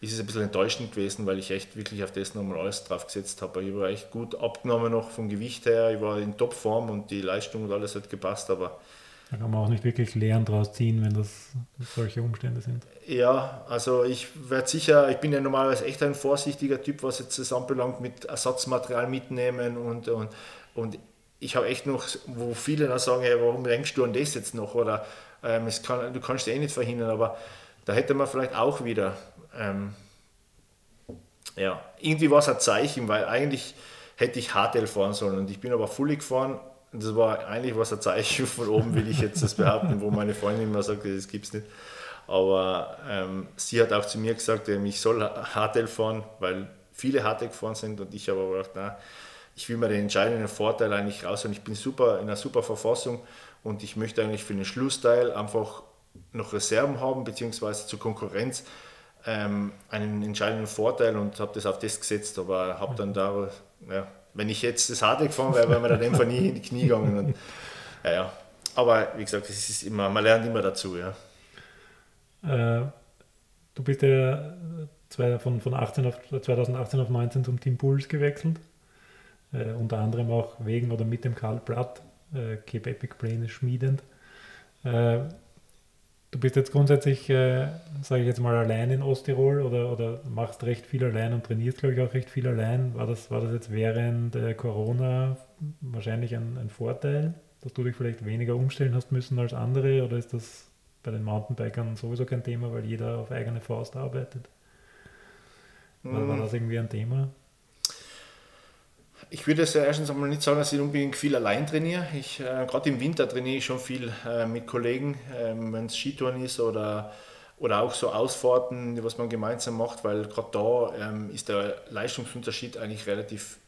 ist es ein bisschen enttäuschend gewesen, weil ich echt wirklich auf das nochmal alles drauf gesetzt habe. Ich war echt gut abgenommen noch vom Gewicht her, ich war in Topform und die Leistung und alles hat gepasst, aber da kann man auch nicht wirklich Lehren draus ziehen, wenn das solche Umstände sind. Ja, also ich werde sicher, ich bin ja normalerweise echt ein vorsichtiger Typ, was jetzt das anbelangt, mit Ersatzmaterial mitnehmen und, und, und ich habe echt noch, wo viele dann sagen, hey, warum denkst du an das jetzt noch? Oder ähm, kann, du kannst eh nicht verhindern, aber da hätte man vielleicht auch wieder ähm, ja, irgendwie war es ein Zeichen, weil eigentlich hätte ich Hardtail fahren sollen und ich bin aber Fully gefahren. Und das war eigentlich was ein Zeichen von oben, will ich jetzt das behaupten, wo meine Freundin immer sagt, das gibt es nicht. Aber ähm, sie hat auch zu mir gesagt, ich soll Hardtail fahren, weil viele Hardtail gefahren sind und ich habe aber gedacht, na, ich will mir den entscheidenden Vorteil eigentlich rausholen. Ich bin super in einer super Verfassung und ich möchte eigentlich für den Schlussteil einfach noch Reserven haben, beziehungsweise zur Konkurrenz ähm, einen entscheidenden Vorteil und habe das auf das gesetzt, aber habe dann da, ja, wenn ich jetzt das harte gefahren wäre, wäre mir der Dämpfer nie in die Knie gegangen. Und, ja, ja. Aber wie gesagt, es ist immer, man lernt immer dazu. Ja. Äh, du bist ja von, von 18 auf, 2018 auf 19 zum Team Puls gewechselt. Äh, unter anderem auch wegen oder mit dem Karl Blatt, äh, Cape Epic Brain schmiedend. Äh, Du bist jetzt grundsätzlich, äh, sage ich jetzt mal, allein in Osttirol oder, oder machst recht viel allein und trainierst, glaube ich, auch recht viel allein. War das, war das jetzt während äh, Corona wahrscheinlich ein, ein Vorteil, dass du dich vielleicht weniger umstellen hast müssen als andere oder ist das bei den Mountainbikern sowieso kein Thema, weil jeder auf eigene Faust arbeitet? War, war das irgendwie ein Thema? Ich würde ja erstens einmal nicht sagen, dass ich unbedingt viel allein trainiere. Ich, äh, Gerade im Winter trainiere ich schon viel äh, mit Kollegen, ähm, wenn es Skitouren ist oder, oder auch so Ausfahrten, was man gemeinsam macht, weil gerade da ähm, ist der Leistungsunterschied eigentlich relativ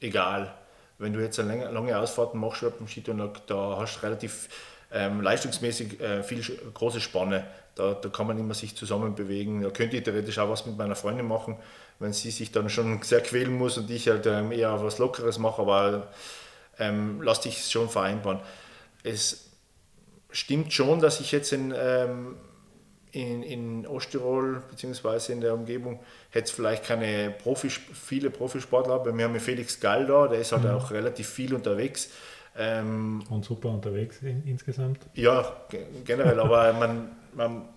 egal. Wenn du jetzt eine lange Ausfahrten machst beim Skitouren, da hast du relativ ähm, leistungsmäßig äh, viel große Spanne. Da, da kann man immer sich zusammen bewegen. Da könnte ich theoretisch auch was mit meiner Freundin machen, wenn sie sich dann schon sehr quälen muss und ich halt ähm, eher was Lockeres mache, aber ähm, lass dich schon vereinbaren. Es stimmt schon, dass ich jetzt in, ähm, in, in Osttirol bzw. in der Umgebung hätte vielleicht keine Profi, viele Profisportler, aber wir haben Felix Gall da, der ist halt mhm. auch relativ viel unterwegs. Ähm, und super unterwegs in, insgesamt? Ja, generell, aber man, man,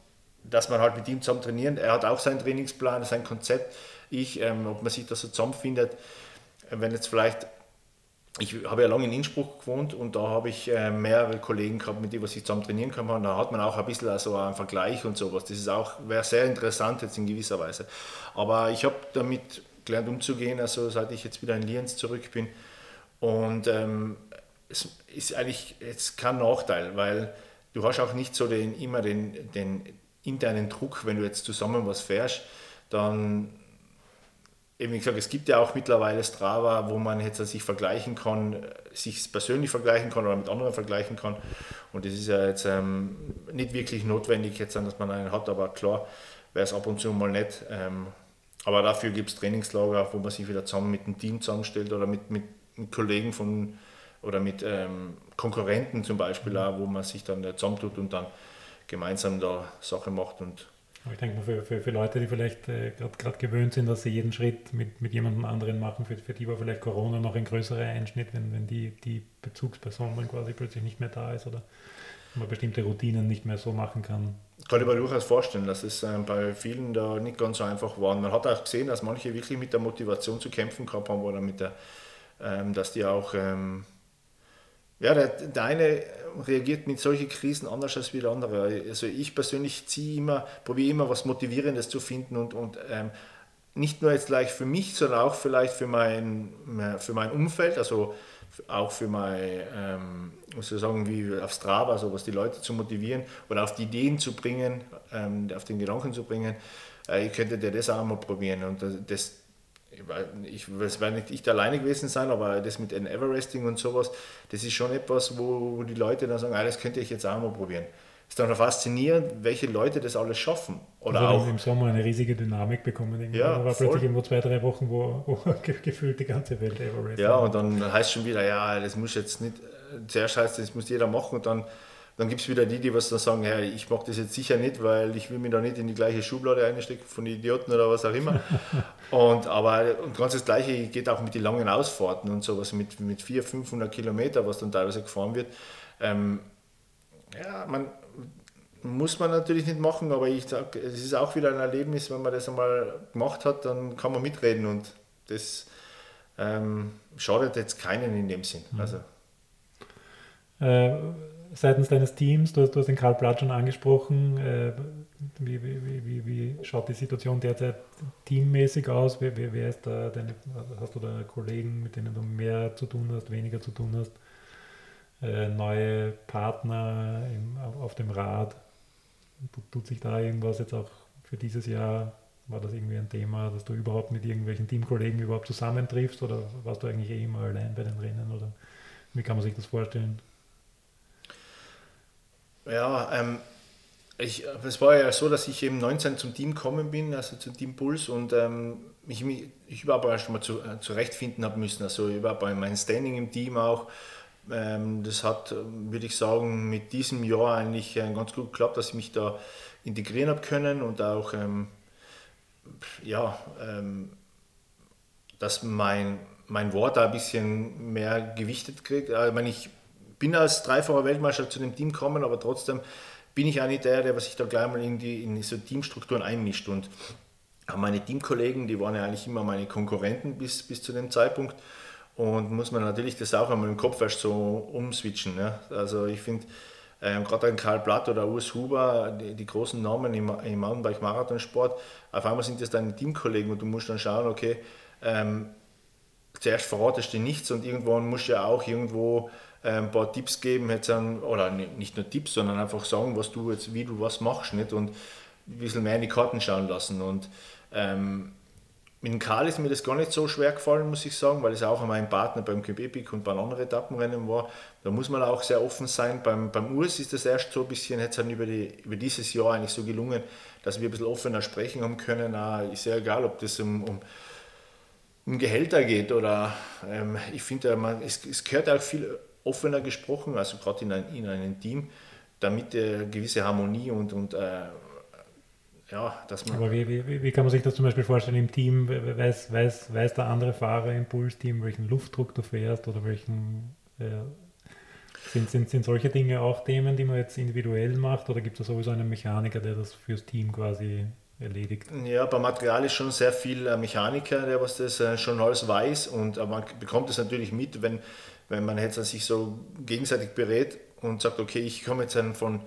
dass man halt mit ihm zusammen trainieren, er hat auch seinen Trainingsplan, sein Konzept ich, ähm, ob man sich da so zusammenfindet. Wenn jetzt vielleicht, ich habe ja lange in Innsbruck gewohnt und da habe ich äh, mehrere Kollegen gehabt, mit denen ich zusammen trainieren kann. Da hat man auch ein bisschen also einen Vergleich und sowas. Das ist auch, wäre sehr interessant jetzt in gewisser Weise. Aber ich habe damit gelernt umzugehen, also seit ich jetzt wieder in Lienz zurück bin. Und ähm, es ist eigentlich jetzt kein Nachteil, weil du hast auch nicht so den, immer den, den internen Druck, wenn du jetzt zusammen was fährst, dann eben wie gesagt, es gibt ja auch mittlerweile Strava, wo man jetzt sich vergleichen kann, sich persönlich vergleichen kann oder mit anderen vergleichen kann. Und das ist ja jetzt ähm, nicht wirklich notwendig, jetzt, dass man einen hat, aber klar wäre es ab und zu mal nett. Ähm, aber dafür gibt es Trainingslager, wo man sich wieder zusammen mit einem Team zusammenstellt oder mit, mit, Kollegen von oder mit ähm, Konkurrenten zum Beispiel auch, wo man sich dann zusammentut und dann gemeinsam da Sache macht und ich denke mal, für, für, für Leute, die vielleicht äh, gerade gewöhnt sind, dass sie jeden Schritt mit, mit jemandem anderen machen, für, für die war vielleicht Corona noch ein größerer Einschnitt, wenn, wenn die, die Bezugsperson dann quasi plötzlich nicht mehr da ist oder man bestimmte Routinen nicht mehr so machen kann. Kann ich mir durchaus vorstellen, dass es äh, bei vielen da nicht ganz so einfach war. Man hat auch gesehen, dass manche wirklich mit der Motivation zu kämpfen gehabt haben oder mit der, ähm, dass die auch ähm, ja, der, der eine reagiert mit solchen Krisen anders als wie der andere. Also ich persönlich ziehe immer, probiere immer was Motivierendes zu finden und, und ähm, nicht nur jetzt gleich für mich, sondern auch vielleicht für mein, für mein Umfeld, also auch für mein, ähm, muss ich sagen, wie auf Strava, also was die Leute zu motivieren oder auf die Ideen zu bringen, ähm, auf den Gedanken zu bringen. Äh, ich könnte dir das auch mal probieren und das, ich, es werde nicht ich alleine gewesen sein, aber das mit den Everesting und sowas, das ist schon etwas, wo, wo die Leute dann sagen, ah, das könnte ich jetzt auch mal probieren. Es ist dann faszinierend, welche Leute das alles schaffen. Oder also auch im Sommer eine riesige Dynamik bekommen. Ja, da war voll. plötzlich irgendwo zwei, drei Wochen, wo, wo (laughs) gefühlt die ganze Welt Everest. Ja, und dann heißt es schon wieder, ja, das muss jetzt nicht, zuerst heißt das muss jeder machen und dann dann gibt es wieder die, die was dann sagen, hey, ich mache das jetzt sicher nicht, weil ich will mich da nicht in die gleiche Schublade einstecken von Idioten oder was auch immer. (laughs) und, aber und ganz das Gleiche geht auch mit den langen Ausfahrten und sowas, mit, mit 400, 500 Kilometer, was dann teilweise gefahren wird. Ähm, ja, man, muss man natürlich nicht machen, aber ich sage, es ist auch wieder ein Erlebnis, wenn man das einmal gemacht hat, dann kann man mitreden und das ähm, schadet jetzt keinen in dem Sinn. Mhm. Also. Äh, seitens deines Teams? Du hast, du hast den Karl Platt schon angesprochen. Äh, wie, wie, wie, wie, schaut die Situation derzeit teammäßig aus? Wer, wer, wer ist da deine, hast du da Kollegen, mit denen du mehr zu tun hast, weniger zu tun hast? Äh, neue Partner im, auf dem Rad? Tut sich da irgendwas jetzt auch für dieses Jahr? War das irgendwie ein Thema, dass du überhaupt mit irgendwelchen Teamkollegen überhaupt zusammentriffst oder warst du eigentlich eh immer allein bei den Rennen? Oder wie kann man sich das vorstellen? Ja, ähm, ich, es war ja so, dass ich eben 19 zum Team gekommen bin, also zum Team Puls und ähm, mich, ich überhaupt erst mal zu, äh, zurechtfinden habe müssen, also überhaupt mein Standing im Team auch. Ähm, das hat, würde ich sagen, mit diesem Jahr eigentlich äh, ganz gut geklappt, dass ich mich da integrieren habe können und auch, ähm, ja, ähm, dass mein, mein Wort da ein bisschen mehr gewichtet kriegt. Ich meine, ich bin als dreifacher Weltmeister zu dem Team gekommen, aber trotzdem bin ich auch nicht der, der sich da gleich mal irgendwie in so Teamstrukturen einmischt. Und meine Teamkollegen, die waren ja eigentlich immer meine Konkurrenten bis, bis zu dem Zeitpunkt. Und muss man natürlich das auch einmal im Kopf erst so umswitchen. Ne? Also ich finde, ähm, gerade ein Karl Blatt oder Urs Huber, die, die großen Namen im, im Mountainbike-Marathonsport, auf einmal sind das deine Teamkollegen und du musst dann schauen, okay, ähm, zuerst verratest du nichts und irgendwann musst du ja auch irgendwo ein paar Tipps geben, jetzt an, oder nicht nur Tipps, sondern einfach sagen, was du jetzt, wie du was machst, nicht? Und ein bisschen mehr in die Karten schauen lassen. Und ähm, mit dem Karl ist mir das gar nicht so schwer gefallen, muss ich sagen, weil es auch mein Partner beim Quebec und bei anderen Etappenrennen war. Da muss man auch sehr offen sein. Beim, beim Urs ist das erst so ein bisschen, jetzt halt über, die, über dieses Jahr eigentlich so gelungen, dass wir ein bisschen offener sprechen haben können. Auch, ist ja egal, ob das um, um, um Gehälter geht oder ähm, ich finde, es, es gehört auch viel offener gesprochen, also gerade in, ein, in einem Team, damit äh, gewisse Harmonie und, und äh, ja, dass man. Aber wie, wie, wie, kann man sich das zum Beispiel vorstellen im Team? Weiß, weiß, weiß der andere Fahrer im Pulsteam, welchen Luftdruck du fährst oder welchen. Äh, sind, sind, sind solche Dinge auch Themen, die man jetzt individuell macht oder gibt es sowieso einen Mechaniker, der das fürs Team quasi erledigt? Ja, beim Material ist schon sehr viel äh, Mechaniker, der was das äh, schon alles weiß und man bekommt es natürlich mit, wenn, wenn man jetzt sich so gegenseitig berät und sagt, okay, ich komme jetzt von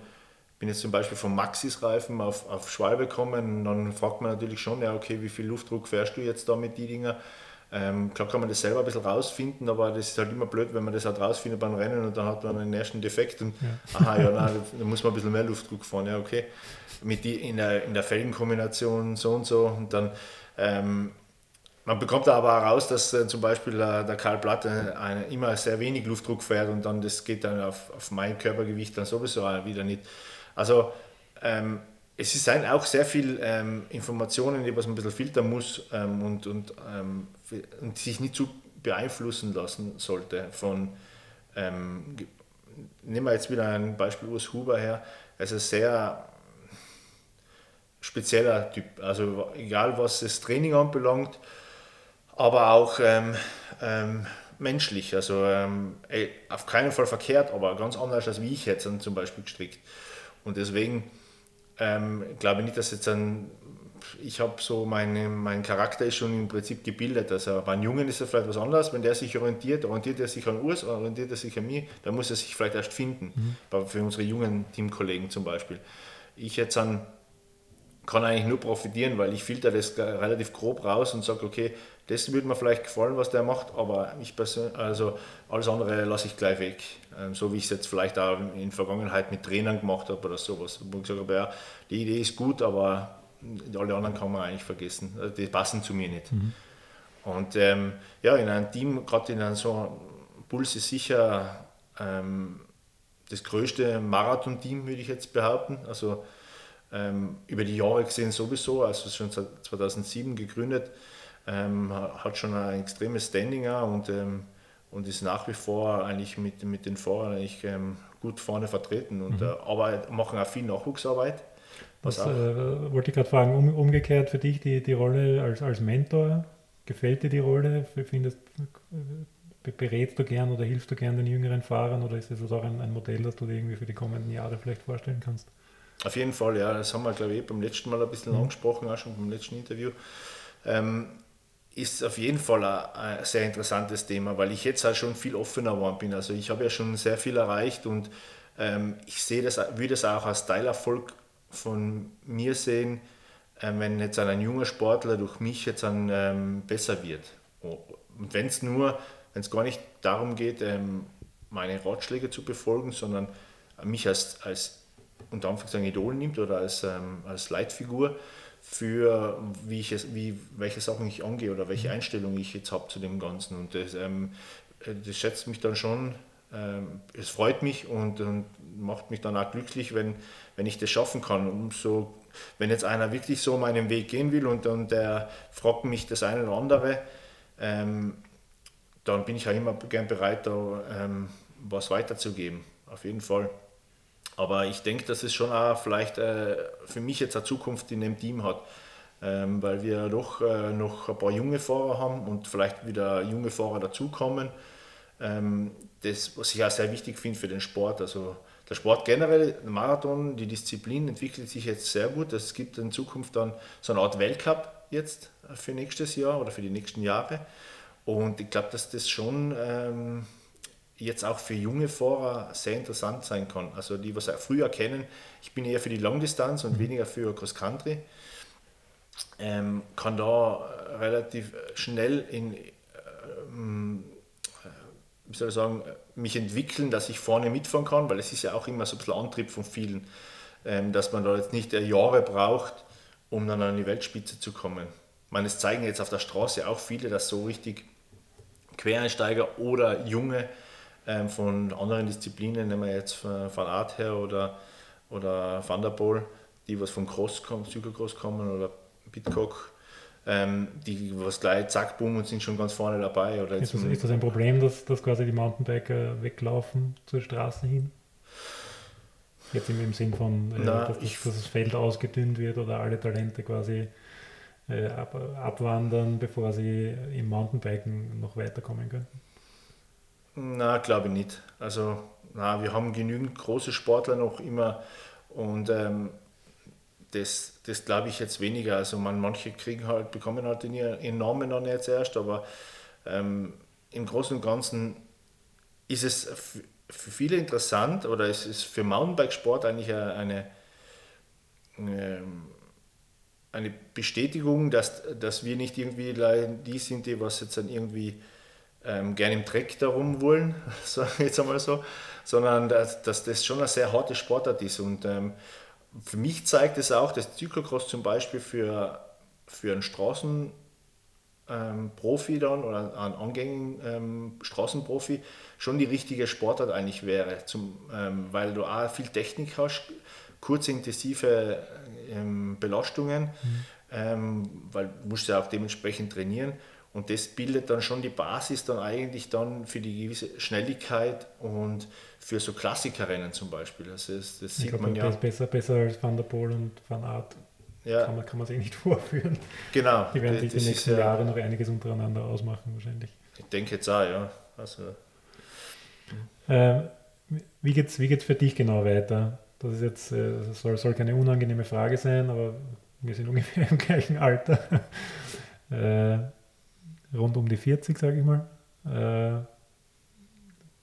bin jetzt zum Beispiel vom Maxis-Reifen auf, auf Schwalbe gekommen, dann fragt man natürlich schon, ja, okay, wie viel Luftdruck fährst du jetzt da mit die Dinger? Ähm, klar kann man das selber ein bisschen rausfinden, aber das ist halt immer blöd, wenn man das halt rausfindet beim Rennen und dann hat man einen ersten Defekt und ja. aha, ja, nein, da muss man ein bisschen mehr Luftdruck fahren, ja, okay. Mit die, in, der, in der Felgenkombination so und so und dann ähm, man bekommt aber auch raus, dass äh, zum Beispiel äh, der Karl Blatt äh, immer sehr wenig Luftdruck fährt und dann das geht dann auf, auf mein Körpergewicht dann sowieso wieder nicht. Also ähm, es sind auch sehr viele ähm, Informationen, die man ein bisschen filtern muss ähm, und, und, ähm, und, sich nicht zu beeinflussen lassen sollte von, ähm, nehmen wir jetzt wieder ein Beispiel Urs Huber her, also sehr spezieller Typ, also egal was das Training anbelangt, aber auch ähm, ähm, menschlich, also ähm, auf keinen Fall verkehrt, aber ganz anders als wie ich jetzt zum Beispiel gestrickt. Und deswegen ähm, glaube ich nicht, dass jetzt ein, ich habe so meine, mein Charakter ist schon im Prinzip gebildet. Also bei einem Jungen ist es vielleicht was anderes, wenn der sich orientiert, orientiert er sich an Urs, orientiert er sich an mir, dann muss er sich vielleicht erst finden. Mhm. Für unsere jungen Teamkollegen zum Beispiel. Ich jetzt an kann eigentlich nur profitieren, weil ich filter das relativ grob raus und sage, okay, das würde mir vielleicht gefallen, was der macht, aber ich persönlich, also alles andere lasse ich gleich weg. Ähm, so wie ich es jetzt vielleicht auch in Vergangenheit mit Trainern gemacht habe oder sowas. Wo ich gesagt habe, ja, die Idee ist gut, aber alle anderen kann man eigentlich vergessen. Also die passen zu mir nicht. Mhm. Und ähm, ja, in einem Team, gerade in einem so Puls ist sicher ähm, das größte Marathon-Team, würde ich jetzt behaupten. Also ähm, über die Jahre gesehen sowieso, also schon 2007 gegründet, ähm, hat schon ein extremes Standing auch und, ähm, und ist nach wie vor eigentlich mit, mit den Fahrern eigentlich ähm, gut vorne vertreten. Und, mhm. äh, aber machen auch viel Nachwuchsarbeit. Was äh, wollte ich gerade fragen, um, umgekehrt für dich die, die Rolle als, als Mentor? Gefällt dir die Rolle? Findest, äh, berätst du gern oder hilfst du gern den jüngeren Fahrern oder ist das auch ein, ein Modell, das du dir irgendwie für die kommenden Jahre vielleicht vorstellen kannst? Auf jeden Fall, ja, das haben wir, glaube ich, beim letzten Mal ein bisschen mhm. angesprochen, auch schon beim letzten Interview. Ähm, ist auf jeden Fall ein, ein, sehr interessantes Thema, weil ich jetzt halt schon viel offener geworden bin. Also ich habe ja schon sehr viel erreicht und ähm, ich sehe das, würde das auch als Teilerfolg von mir sehen, äh, wenn jetzt ein junger Sportler durch mich jetzt dann ähm, besser wird. Und wenn es nur, wenn es gar nicht darum geht, ähm, meine Ratschläge zu befolgen, sondern mich als, als unter Anführungszeichen Idol nimmt oder als, ähm, als Leitfigur für wie ich es, wie, welche Sachen ich angehe oder welche mhm. Einstellung ich jetzt habe zu dem Ganzen. Und das, ähm, das schätzt mich dann schon, ähm, es freut mich und, und, macht mich dann auch glücklich, wenn, wenn ich das schaffen kann. Umso, wenn jetzt einer wirklich so meinen Weg gehen will und, und der fragt mich das eine oder andere, ähm, dann bin ich ja immer gern bereit, da ähm, was weiterzugeben. Auf jeden Fall. Aber ich denke, dass es schon auch vielleicht äh, für mich jetzt eine Zukunft in dem Team hat, ähm, weil wir doch äh, noch ein paar junge Fahrer haben und vielleicht wieder junge Fahrer dazukommen. Ähm, das, was ich auch sehr wichtig finde für den Sport. Also der Sport generell, der Marathon, die Disziplin entwickelt sich jetzt sehr gut. Es gibt in Zukunft dann so eine Art Weltcup jetzt für nächstes Jahr oder für die nächsten Jahre. Und ich glaube, dass das schon ähm, jetzt auch für junge Fahrer sehr interessant sein kann. Also die, was früher kennen, ich bin eher für die Langdistanz und mhm. weniger für Cross Country, ähm, kann da relativ schnell in, ähm, wie soll ich sagen, mich entwickeln, dass ich vorne mitfahren kann, weil es ist ja auch immer so ein bisschen Antrieb von vielen, ähm, dass man da jetzt nicht Jahre braucht, um dann an die Weltspitze zu kommen. Ich meine, es zeigen jetzt auf der Straße auch viele, dass so richtig Quereinsteiger oder Junge ähm, von anderen Disziplinen, nehmen wir jetzt von, von Art her oder, oder Van der Poel, die was von Cross kommen, Cyclocross kommen oder Pitcock, ähm, die was gleich zack, boom und sind schon ganz vorne dabei. Oder ist, das, ist das ein Problem, dass, dass quasi die Mountainbiker weglaufen zur Straße hin? Jetzt im, im Sinn von, äh, Na, dass, das, dass, das, Feld ausgedünnt wird oder alle Talente quasi äh, ab, abwandern, bevor sie im Mountainbiken noch weiterkommen könnten? Na, glaube ich nicht. Also, na, wir haben genügend große Sportler noch immer und ähm, das, das glaube ich jetzt weniger. Also man, manche kriegen halt, bekommen halt ihren Namen dann jetzt erst, aber ähm, im Großen und Ganzen ist es für viele interessant oder ist es für Mountainbikesport eigentlich eine, eine, eine Bestätigung, dass, dass wir nicht irgendwie die sind, die was jetzt dann irgendwie ähm, gerne im Dreck darum wollen, (laughs) so, jetzt einmal so, sondern dass, dass das schon eine sehr harte Sportart ist. Und ähm, für mich zeigt es auch, dass Cyclocross zum Beispiel für, für einen Straßenprofi ähm, dann oder einen angängigen ähm, Straßenprofi schon die richtige Sportart eigentlich wäre, zum, ähm, weil du auch viel Technik hast, kurze, intensive ähm, Belastungen, mhm. Ähm, weil du musst ja auch dementsprechend trainieren und das bildet dann schon die Basis dann eigentlich dann für die gewisse Schnelligkeit und für so Klassikerrennen zum Beispiel. Also das, das sieht glaub, man ja. Besser, besser als Van der Poel und Van Aert. Ja. Kann man, kann man sich nicht (laughs) vorführen. Genau. Die werden sich die nächsten ja, Jahre noch einiges untereinander ausmachen wahrscheinlich. Ich denke jetzt auch, ja. Also, äh, wie geht es wie geht's für dich genau weiter? Das ist jetzt, äh, soll, soll keine unangenehme Frage sein, aber wir sind (laughs) ungefähr im gleichen Alter. (laughs) äh, rund um die 40, sage ich mal. Äh,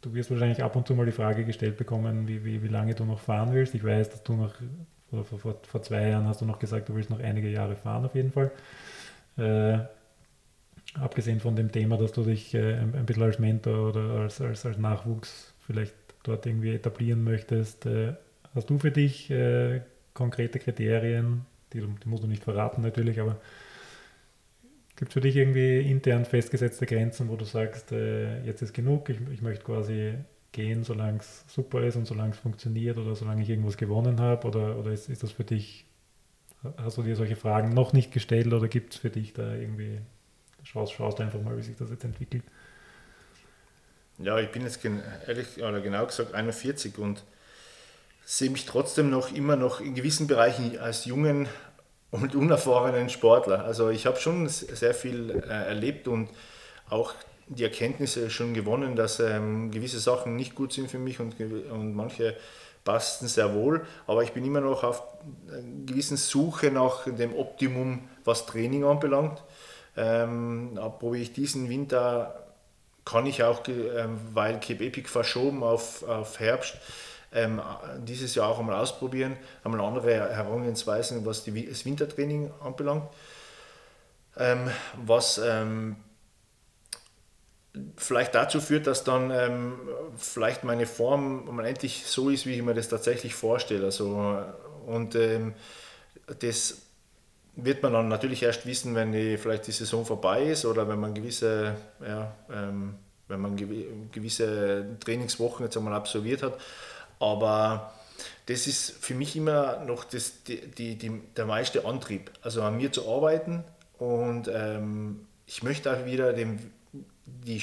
du wirst wahrscheinlich ab und zu mal die Frage gestellt bekommen, wie, wie, wie lange du noch fahren willst. Ich weiß, dass du noch, vor, vor, vor zwei Jahren hast du noch gesagt, du willst noch einige Jahre fahren auf jeden Fall. Äh, abgesehen von dem Thema, dass du dich äh, ein, ein, bisschen als Mentor oder als, als, als Nachwuchs vielleicht dort irgendwie etablieren möchtest, äh, hast du für dich äh, konkrete Kriterien, die, die musst du nicht verraten natürlich, aber Gibt es für dich irgendwie intern festgesetzte Grenzen, wo du sagst, äh, jetzt ist genug, ich, ich möchte quasi gehen, solange es super ist und solange es funktioniert oder solange ich irgendwas gewonnen habe? Oder, oder ist, ist das für dich, hast du dir solche Fragen noch nicht gestellt oder gibt es für dich da irgendwie, schaust, schaust einfach mal, wie sich das jetzt entwickelt? Ja, ich bin jetzt ehrlich oder genau gesagt 41 und sehe mich trotzdem noch immer noch in gewissen Bereichen als jungen und unerfahrenen Sportler. Also ich habe schon sehr viel äh, erlebt und auch die Erkenntnisse schon gewonnen, dass ähm, gewisse Sachen nicht gut sind für mich und, und manche passten sehr wohl. Aber ich bin immer noch auf einer gewissen Suche nach dem Optimum, was Training anbelangt. Ähm, probiere ich diesen Winter, kann ich auch, äh, weil Cape Epic verschoben auf, auf Herbst, ähm, dieses Jahr auch einmal ausprobieren, einmal andere Herangehensweisen, was die, das Wintertraining anbelangt. Ähm, was ähm, vielleicht dazu führt, dass dann ähm, vielleicht meine Form endlich so ist, wie ich mir das tatsächlich vorstelle. Also, und ähm, das wird man dann natürlich erst wissen, wenn die, vielleicht die Saison vorbei ist oder wenn man gewisse, ja, ähm, wenn man gewisse Trainingswochen jetzt einmal absolviert hat. Aber das ist für mich immer noch das, die, die, die, der meiste Antrieb, also an mir zu arbeiten und ähm, ich möchte auch wieder dem, die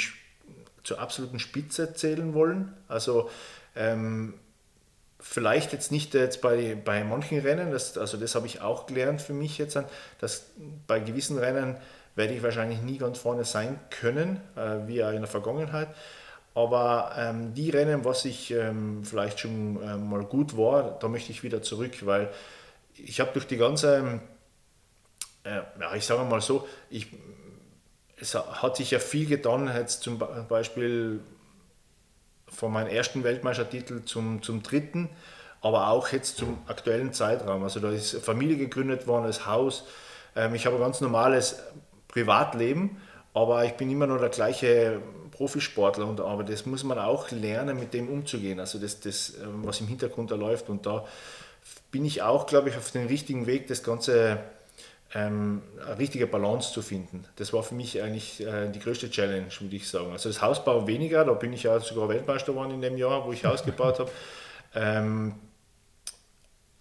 zur absoluten Spitze zählen wollen. Also ähm, vielleicht jetzt nicht jetzt bei, bei manchen Rennen, das, also das habe ich auch gelernt für mich jetzt, dass bei gewissen Rennen werde ich wahrscheinlich nie ganz vorne sein können, äh, wie auch in der Vergangenheit. Aber ähm, die Rennen, was ich ähm, vielleicht schon ähm, mal gut war, da möchte ich wieder zurück, weil ich habe durch die ganze, äh, ja, ich sage mal so, ich, es hat sich ja viel getan, jetzt zum Beispiel von meinem ersten Weltmeistertitel zum, zum dritten, aber auch jetzt zum aktuellen Zeitraum. Also da ist Familie gegründet worden, das Haus. Ähm, ich habe ein ganz normales Privatleben, aber ich bin immer noch der gleiche Profisportler. Und, aber das muss man auch lernen, mit dem umzugehen. Also das, das ähm, was im Hintergrund da läuft. Und da bin ich auch, glaube ich, auf dem richtigen Weg, das Ganze ähm, eine richtige Balance zu finden. Das war für mich eigentlich äh, die größte Challenge, würde ich sagen. Also das Hausbau weniger, da bin ich ja sogar Weltmeister geworden in dem Jahr, wo ich Haus gebaut habe. (laughs) Ähm,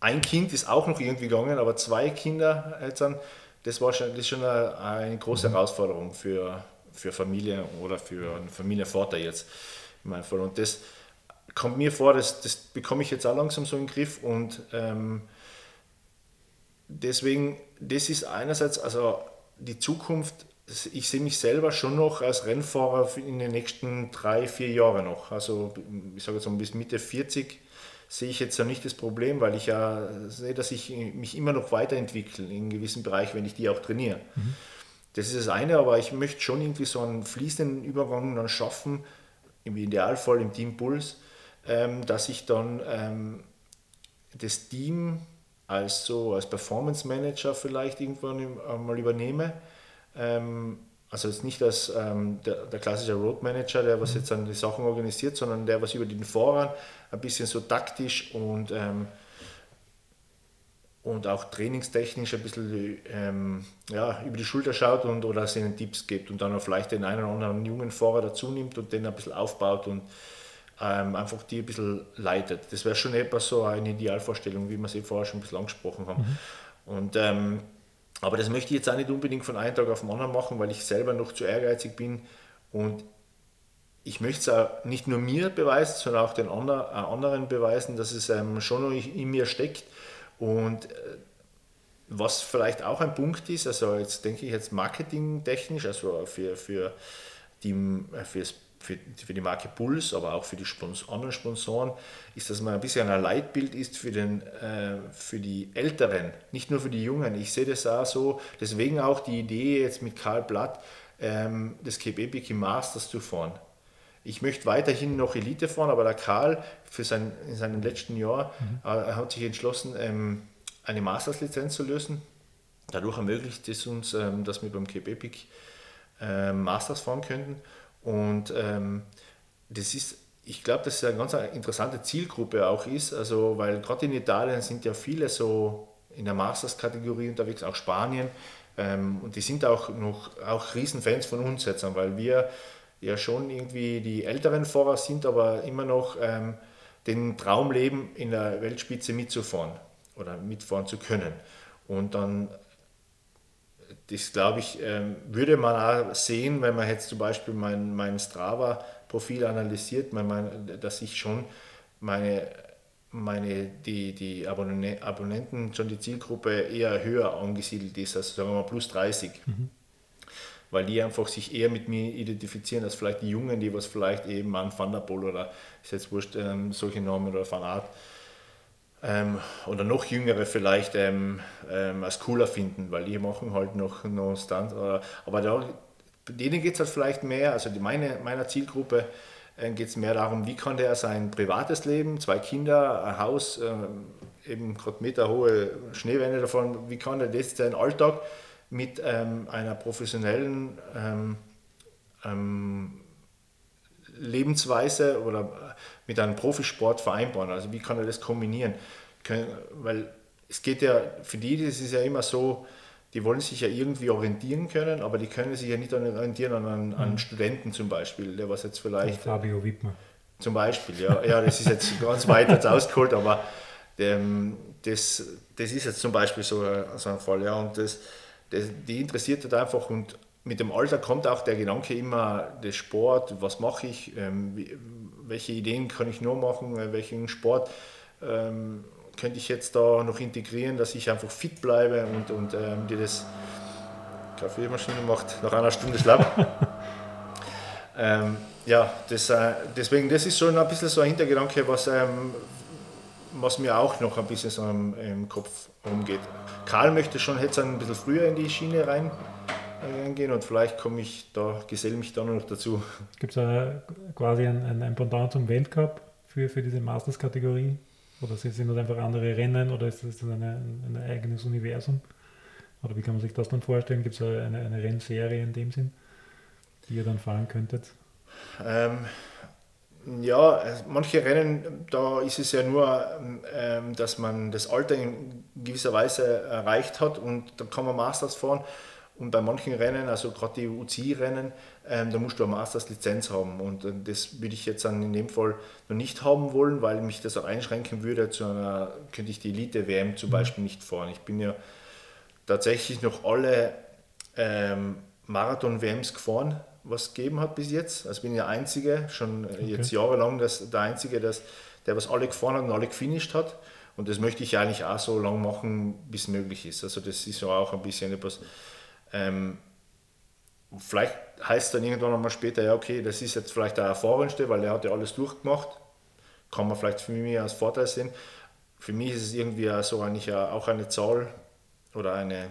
ein Kind ist auch noch irgendwie gegangen, aber zwei Kinder Eltern, das war schon, das ist schon eine, eine große. Herausforderung für, für Familie oder für einen Familienvater jetzt in meinem Fall. Und das kommt mir vor, das, das bekomme ich jetzt auch langsam so in den Griff und ähm, deswegen, das ist einerseits, also die Zukunft, ich sehe mich selber schon noch als Rennfahrer in den nächsten drei, vier Jahren noch. Also ich sage jetzt mal bis Mitte 40 sehe ich jetzt ja nicht das Problem, weil ich ja sehe, dass ich mich immer noch weiterentwickle in gewissen Bereichen, wenn ich die auch trainiere. Mhm. Das ist das eine, aber ich möchte schon irgendwie so einen fließenden Übergang dann schaffen, im Idealfall im Team Puls, ähm, dass ich dann ähm, das Team als so als Performance Manager vielleicht irgendwann mal übernehme. Ähm, also jetzt nicht als ähm, der, der, klassische Road Manager, der was mhm. jetzt an die Sachen organisiert, sondern der was über den Vorrang ein bisschen so taktisch und, ähm, und auch trainingstechnisch ein bisschen ähm, ja, über die Schulter schaut und oder ihnen Tipps gibt und dann auch vielleicht den einen oder anderen jungen Fahrer dazu nimmt und den ein bisschen aufbaut und ähm, einfach die ein bisschen leitet. Das wäre schon etwas so eine Idealvorstellung, wie wir eh vorher schon ein bisschen angesprochen haben. Mhm. Und, ähm, aber das möchte ich jetzt auch nicht unbedingt von einem Tag auf den anderen machen, weil ich selber noch zu ehrgeizig bin und ich möchte es auch nicht nur mir beweisen, sondern auch den anderen beweisen, dass es ähm, schon in mir steckt. Und äh, was vielleicht auch ein Punkt ist, also jetzt denke ich jetzt marketingtechnisch, also für, für, die, äh, für das für, für die Marke Puls, aber auch für die Spons anderen Sponsoren, ist, dass man ein bisschen ein Leitbild ist für, den, äh, für die Älteren, nicht nur für die Jungen. Ich sehe das auch so, deswegen auch die Idee jetzt mit Karl Blatt, ähm, das Epic Masters zu fahren. Ich möchte weiterhin noch Elite fahren, aber der Karl für sein, in seinem letzten Jahr mhm. äh, hat sich entschlossen, ähm, eine Masters-Lizenz zu lösen. Dadurch ermöglicht es uns, ähm, dass wir beim Cape Epic äh, Masters fahren könnten. Und ähm, das ist, ich glaube, dass es eine ganz interessante Zielgruppe auch ist, also weil gerade in Italien sind ja viele so in der Masters-Kategorie unterwegs, auch Spanien. Ähm, und die sind auch noch auch Riesenfans von uns jetzt, weil wir ja schon irgendwie die älteren Fahrer sind, aber immer noch ähm, den Traum leben, in der Weltspitze mitzufahren oder mitfahren zu können. Und dann das glaube ich, ähm, würde man auch sehen, wenn man jetzt zum Beispiel mein, mein Strava-Profil analysiert, mein, dass ich schon meine, meine, die, die Abonnenten, schon die Zielgruppe eher höher angesiedelt ist, also sagen wir mal plus 30. Mhm. Weil die einfach sich eher mit mir identifizieren als vielleicht die Jungen, die was vielleicht eben an Van der Pol oder ist jetzt wurscht, ähm, solche Namen oder Van Art ähm, oder noch Jüngere vielleicht ähm, ähm, als cooler finden, weil die machen halt noch, noch Stunt. Oder, aber da, denen geht es halt vielleicht mehr, also die, meine, meiner Zielgruppe äh, geht es mehr darum, wie kann der sein privates Leben, zwei Kinder, ein Haus, äh, eben gerade meterhohe Schneewände davon, wie kann er das seinen Alltag mit ähm, einer professionellen ähm, ähm, Lebensweise oder mit einem Profisport vereinbaren? Also wie kann er das kombinieren? Weil es geht ja, für die das ist ja immer so, die wollen sich ja irgendwie orientieren können, aber die können sich ja nicht orientieren an, an mhm. Studenten zum Beispiel, der was jetzt vielleicht... Fabio Wittmer. Zum Beispiel, ja. ja das ist jetzt ganz weit jetzt ausgeholt, aber ähm, das, das ist jetzt zum Beispiel so, so ein Fall. Ja, und das, das, die interessiert halt einfach und mit dem Alter kommt auch der Gedanke immer, der Sport, was mache ich, ähm, wie, welche Ideen kann ich nur machen, äh, welchen Sport ähm, könnte ich jetzt da noch integrieren, dass ich einfach fit bleibe und, und ähm, die das Kaffeemaschine macht nach einer Stunde schlapp. (laughs) ähm, ja, das, äh, deswegen, das ist schon ein bisschen so ein Hintergedanke, was, ähm, was mir auch noch ein bisschen so im, im Kopf rumgeht. Karl möchte schon jetzt ein bisschen früher in die Schiene rein reingehen und vielleicht komme ich da, geselle mich da noch dazu. Gibt es quasi ein, ein, ein Pendant zum Weltcup für, für diese Masters-Kategorie? Oder sind das einfach andere Rennen oder ist das eine, ein eigenes Universum? Oder wie kann man sich das dann vorstellen? Gibt es eine, eine Rennserie in dem Sinn, die ihr dann fahren könntet? Ähm, ja, manche Rennen, da ist es ja nur, ähm, dass man das Alter in gewisser Weise erreicht hat und dann kann man Masters fahren. Und bei manchen Rennen, also gerade die UCI-Rennen, ähm, da musst du eine Masters-Lizenz haben. Und äh, das würde ich jetzt dann in dem Fall noch nicht haben wollen, weil mich das auch einschränken würde. Zu einer, könnte ich die Elite-WM zum mhm. Beispiel nicht fahren. Ich bin ja tatsächlich noch alle ähm, Marathon-WMs gefahren was gegeben hat bis jetzt. Also bin ich der Einzige, schon okay. jetzt jahrelang das, der Einzige, das, der was alle gefahren hat und alle gefinisht hat. Und das möchte ich eigentlich auch so lange machen, bis möglich ist. Also das ist ja auch ein bisschen etwas. Ähm, vielleicht heißt dann irgendwann einmal später, ja okay, das ist jetzt vielleicht der Erfahrenste, weil er hat ja alles durchgemacht. Kann man vielleicht für mich als Vorteil sehen. Für mich ist es irgendwie so eigentlich auch eine Zahl oder eine,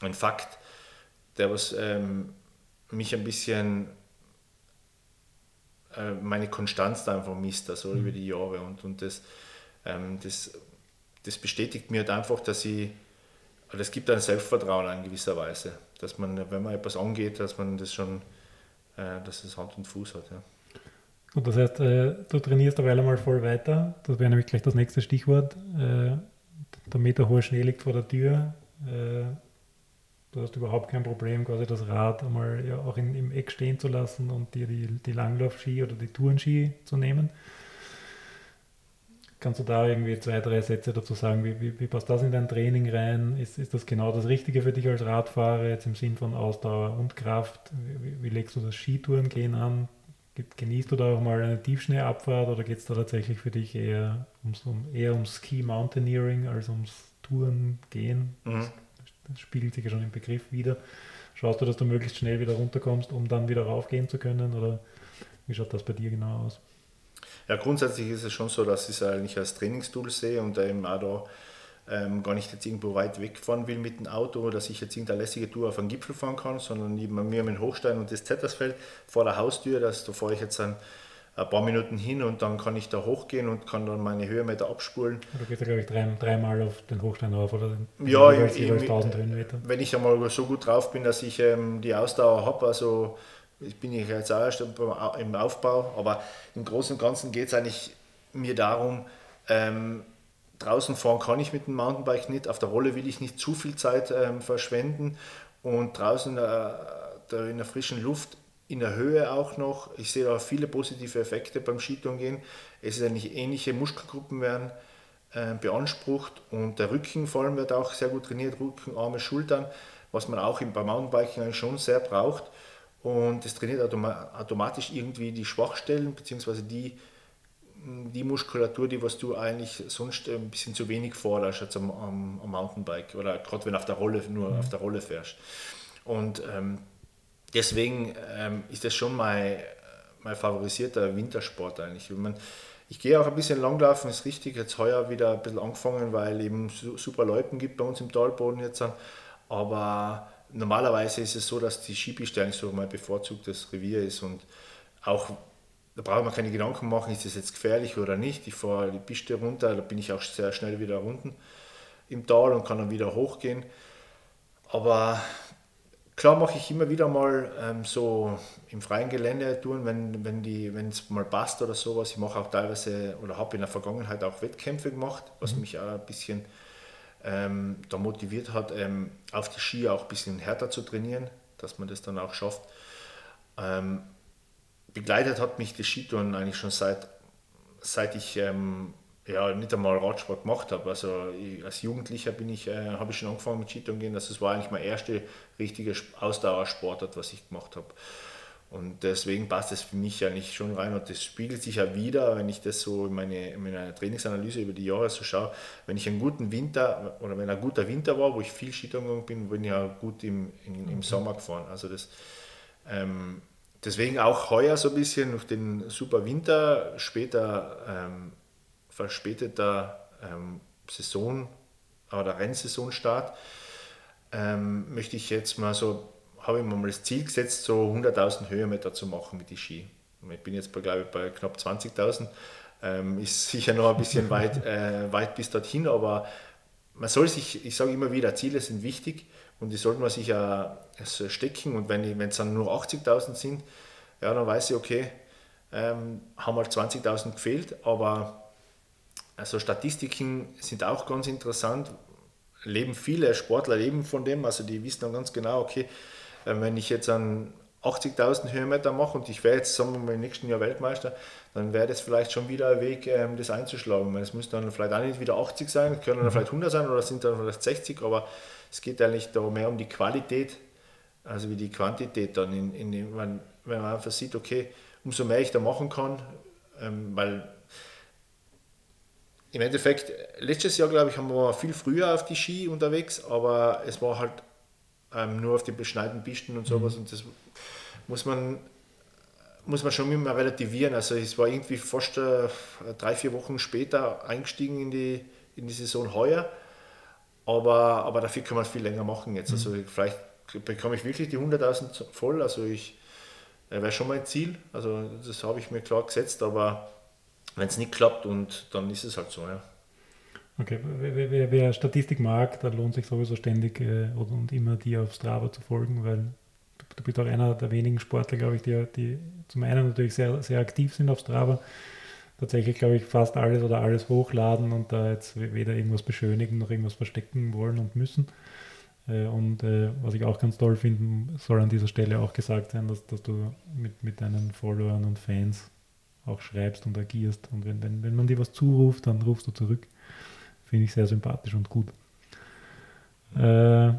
ein Fakt, der was ähm, mich ein bisschen äh, meine Konstanz da einfach misst, also mhm. über die Jahre. Und, und das, ähm, das, das bestätigt mir halt einfach, dass ich, das gibt ein Selbstvertrauen in gewisser Weise, dass man, wenn man etwas angeht, dass man das schon, äh, dass es Hand und Fuß hat. Ja. Und das heißt, äh, du trainierst dabei einmal voll weiter. Das wäre nämlich gleich das nächste Stichwort. Äh, der meterhohe Schnee liegt vor der Tür. Äh, Du hast überhaupt kein Problem, quasi das Rad einmal ja auch in, im Eck stehen zu lassen und dir die, die Langlaufski oder die Tourenski zu nehmen. Kannst du da irgendwie zwei, drei Sätze dazu sagen? Wie, wie, wie, passt das in dein Training rein? Ist, ist das genau das Richtige für dich als Radfahrer, jetzt im Sinn von Ausdauer und Kraft? Wie, wie legst du das Skitourengehen an? Genießt du da auch mal eine Tiefschneeabfahrt oder geht es da tatsächlich für dich eher ums, um, eher ums Ski Mountaineering als ums Tourengehen? Mhm das spiegelt sich ja schon im Begriff wieder. Schaust du, dass du möglichst schnell wieder runterkommst, um dann wieder raufgehen zu können? Oder wie schaut das bei dir genau aus? Ja, grundsätzlich ist es schon so, dass ich es eigentlich als Trainingstool sehe und eben auch da ähm, gar nicht jetzt irgendwo weit wegfahren will mit dem Auto, dass ich jetzt irgendeine lässige Tour auf einen Gipfel fahren kann, sondern neben mir mit Hochstein und das Zettersfeld vor der Haustür, das, da fahre ich jetzt dann ein paar Minuten hin und dann kann ich da hochgehen und kann dann meine Höhenmeter abspulen. Du gehst ja, glaube ich, drei, dreimal auf den Hochstein rauf oder ja, jeweils 1000 Höhenmeter. Wenn ich einmal so gut drauf bin, dass ich ähm, die Ausdauer habe, also ich bin ich jetzt auch erst im Aufbau, aber im Großen und Ganzen geht es eigentlich mir darum, ähm, draußen fahren kann ich mit dem Mountainbike nicht, auf der Rolle will ich nicht zu viel Zeit ähm, verschwenden und draußen äh, in der frischen Luft in der Höhe auch noch. Ich sehe da viele positive Effekte beim Skitouren Es ist eigentlich ähnliche Muskelgruppen werden äh, beansprucht und der Rücken vor allem wird auch sehr gut trainiert, Rücken, Arme, Schultern, was man auch beim Mountainbiking eigentlich schon sehr braucht. Und es trainiert automatisch irgendwie die Schwachstellen bzw. die, die Muskulatur, die was du eigentlich sonst ein bisschen zu wenig forderst als am, am, am Mountainbike oder gerade wenn du auf der Rolle nur mhm. auf der Rolle fährst. Und ähm, deswegen ähm, ist das schon mein, mein favorisierter Wintersport eigentlich. Ich, mein, ich gehe auch ein bisschen langlaufen, ist richtig, jetzt heuer wieder ein bisschen angefangen, weil eben super Leuten gibt bei uns im Talboden jetzt. Aber normalerweise ist es so, dass die Skipiste so mein bevorzugtes Revier ist und auch da braucht man keine Gedanken machen, ist das jetzt gefährlich oder nicht. Ich fahre die Piste runter, da bin ich auch sehr schnell wieder unten im Tal und kann dann wieder hochgehen. Aber Klar mache ich immer wieder mal ähm, so im freien Gelände Touren, wenn wenn die wenn es mal passt oder sowas. Ich mache auch teilweise oder habe in der Vergangenheit auch Wettkämpfe gemacht, was mhm. mich auch ein bisschen ähm, da motiviert hat, ähm, auf die Ski auch ein bisschen härter zu trainieren, dass man das dann auch schafft. Ähm, begleitet hat mich das Skitouren eigentlich schon seit, seit ich ähm, ja, nicht einmal Radsport gemacht habe. Also ich, als Jugendlicher bin ich, äh, habe ich schon angefangen mit Skitouren gehen. Das war eigentlich mein erster richtiger Ausdauersportart, was ich gemacht habe. Und deswegen passt das für mich eigentlich schon rein und das spiegelt sich ja wieder, wenn ich das so in, meine, in meiner Trainingsanalyse über die Jahre so schaue. Wenn ich einen guten Winter oder wenn ein guter Winter war, wo ich viel Skitouren gegangen bin, bin ich ja gut im, im, im Sommer gefahren. Also das, ähm, deswegen auch heuer so ein bisschen durch den super Winter, später ähm, verspäteter ähm, Saison oder Rennsaisonstart, ähm, möchte ich jetzt mal so, habe ich mir mal das Ziel gesetzt, so 100.000 Höhenmeter zu machen mit den Ski. Ich bin jetzt bei, glaube ich, bei knapp 20.000. Ähm, ist (laughs) sicher noch ein bisschen weit, äh, weit bis dorthin, aber man soll sich, ich sage immer wieder, Ziele sind wichtig und die sollte man sich ja stecken. Und wenn es dann nur 80.000 sind, ja, dann weiß ich, okay, ähm, haben halt 20.000 gefehlt, aber also Statistiken sind auch ganz interessant. Leben viele Sportler leben von dem, also die wissen dann ganz genau, okay, äh, wenn ich jetzt an 80.000 Höhenmeter mache und ich wäre jetzt, sagen wir mal, im nächsten Jahr Weltmeister, dann wäre das vielleicht schon wieder ein Weg, ähm, das einzuschlagen. Es muss dann vielleicht auch nicht wieder 80 sein, können dann mhm. vielleicht 100 sein oder sind dann vielleicht 60, aber es geht eigentlich da mehr um die Qualität, also wie die Quantität dann, in, in, wenn, wenn man einfach sieht, okay, umso mehr ich da machen kann, ähm, weil im Endeffekt, letztes Jahr, glaube ich, haben wir viel früher auf die Ski unterwegs, aber es war halt ähm, nur auf den beschneiten Pisten und sowas mhm. und das muss man, muss man schon immer relativieren. Also es war irgendwie fast äh, drei, vier Wochen später eingestiegen in die, in die Saison heuer, aber, aber dafür kann man viel länger machen jetzt. Also mhm. vielleicht bekomme ich wirklich die 100.000 voll, also ich äh, wäre schon mein Ziel, also das habe ich mir klar gesetzt, aber wenn es nicht klappt und dann ist es halt so, ja. Okay, wer, wer, wer Statistik mag, da lohnt sich sowieso ständig äh, und immer die auf Strava zu folgen, weil du, du bist auch einer der wenigen Sportler, glaube ich, die, die zum einen natürlich sehr, sehr aktiv sind auf Strava, tatsächlich, glaube ich, fast alles oder alles hochladen und da jetzt weder irgendwas beschönigen noch irgendwas verstecken wollen und müssen. Äh, und äh, was ich auch ganz toll finde, soll an dieser Stelle auch gesagt sein, dass, dass du mit, mit deinen Followern und Fans auch schreibst und agierst. Und wenn, wenn, wenn man dir was zuruft, dann rufst du zurück. Finde ich sehr sympathisch und gut. Äh,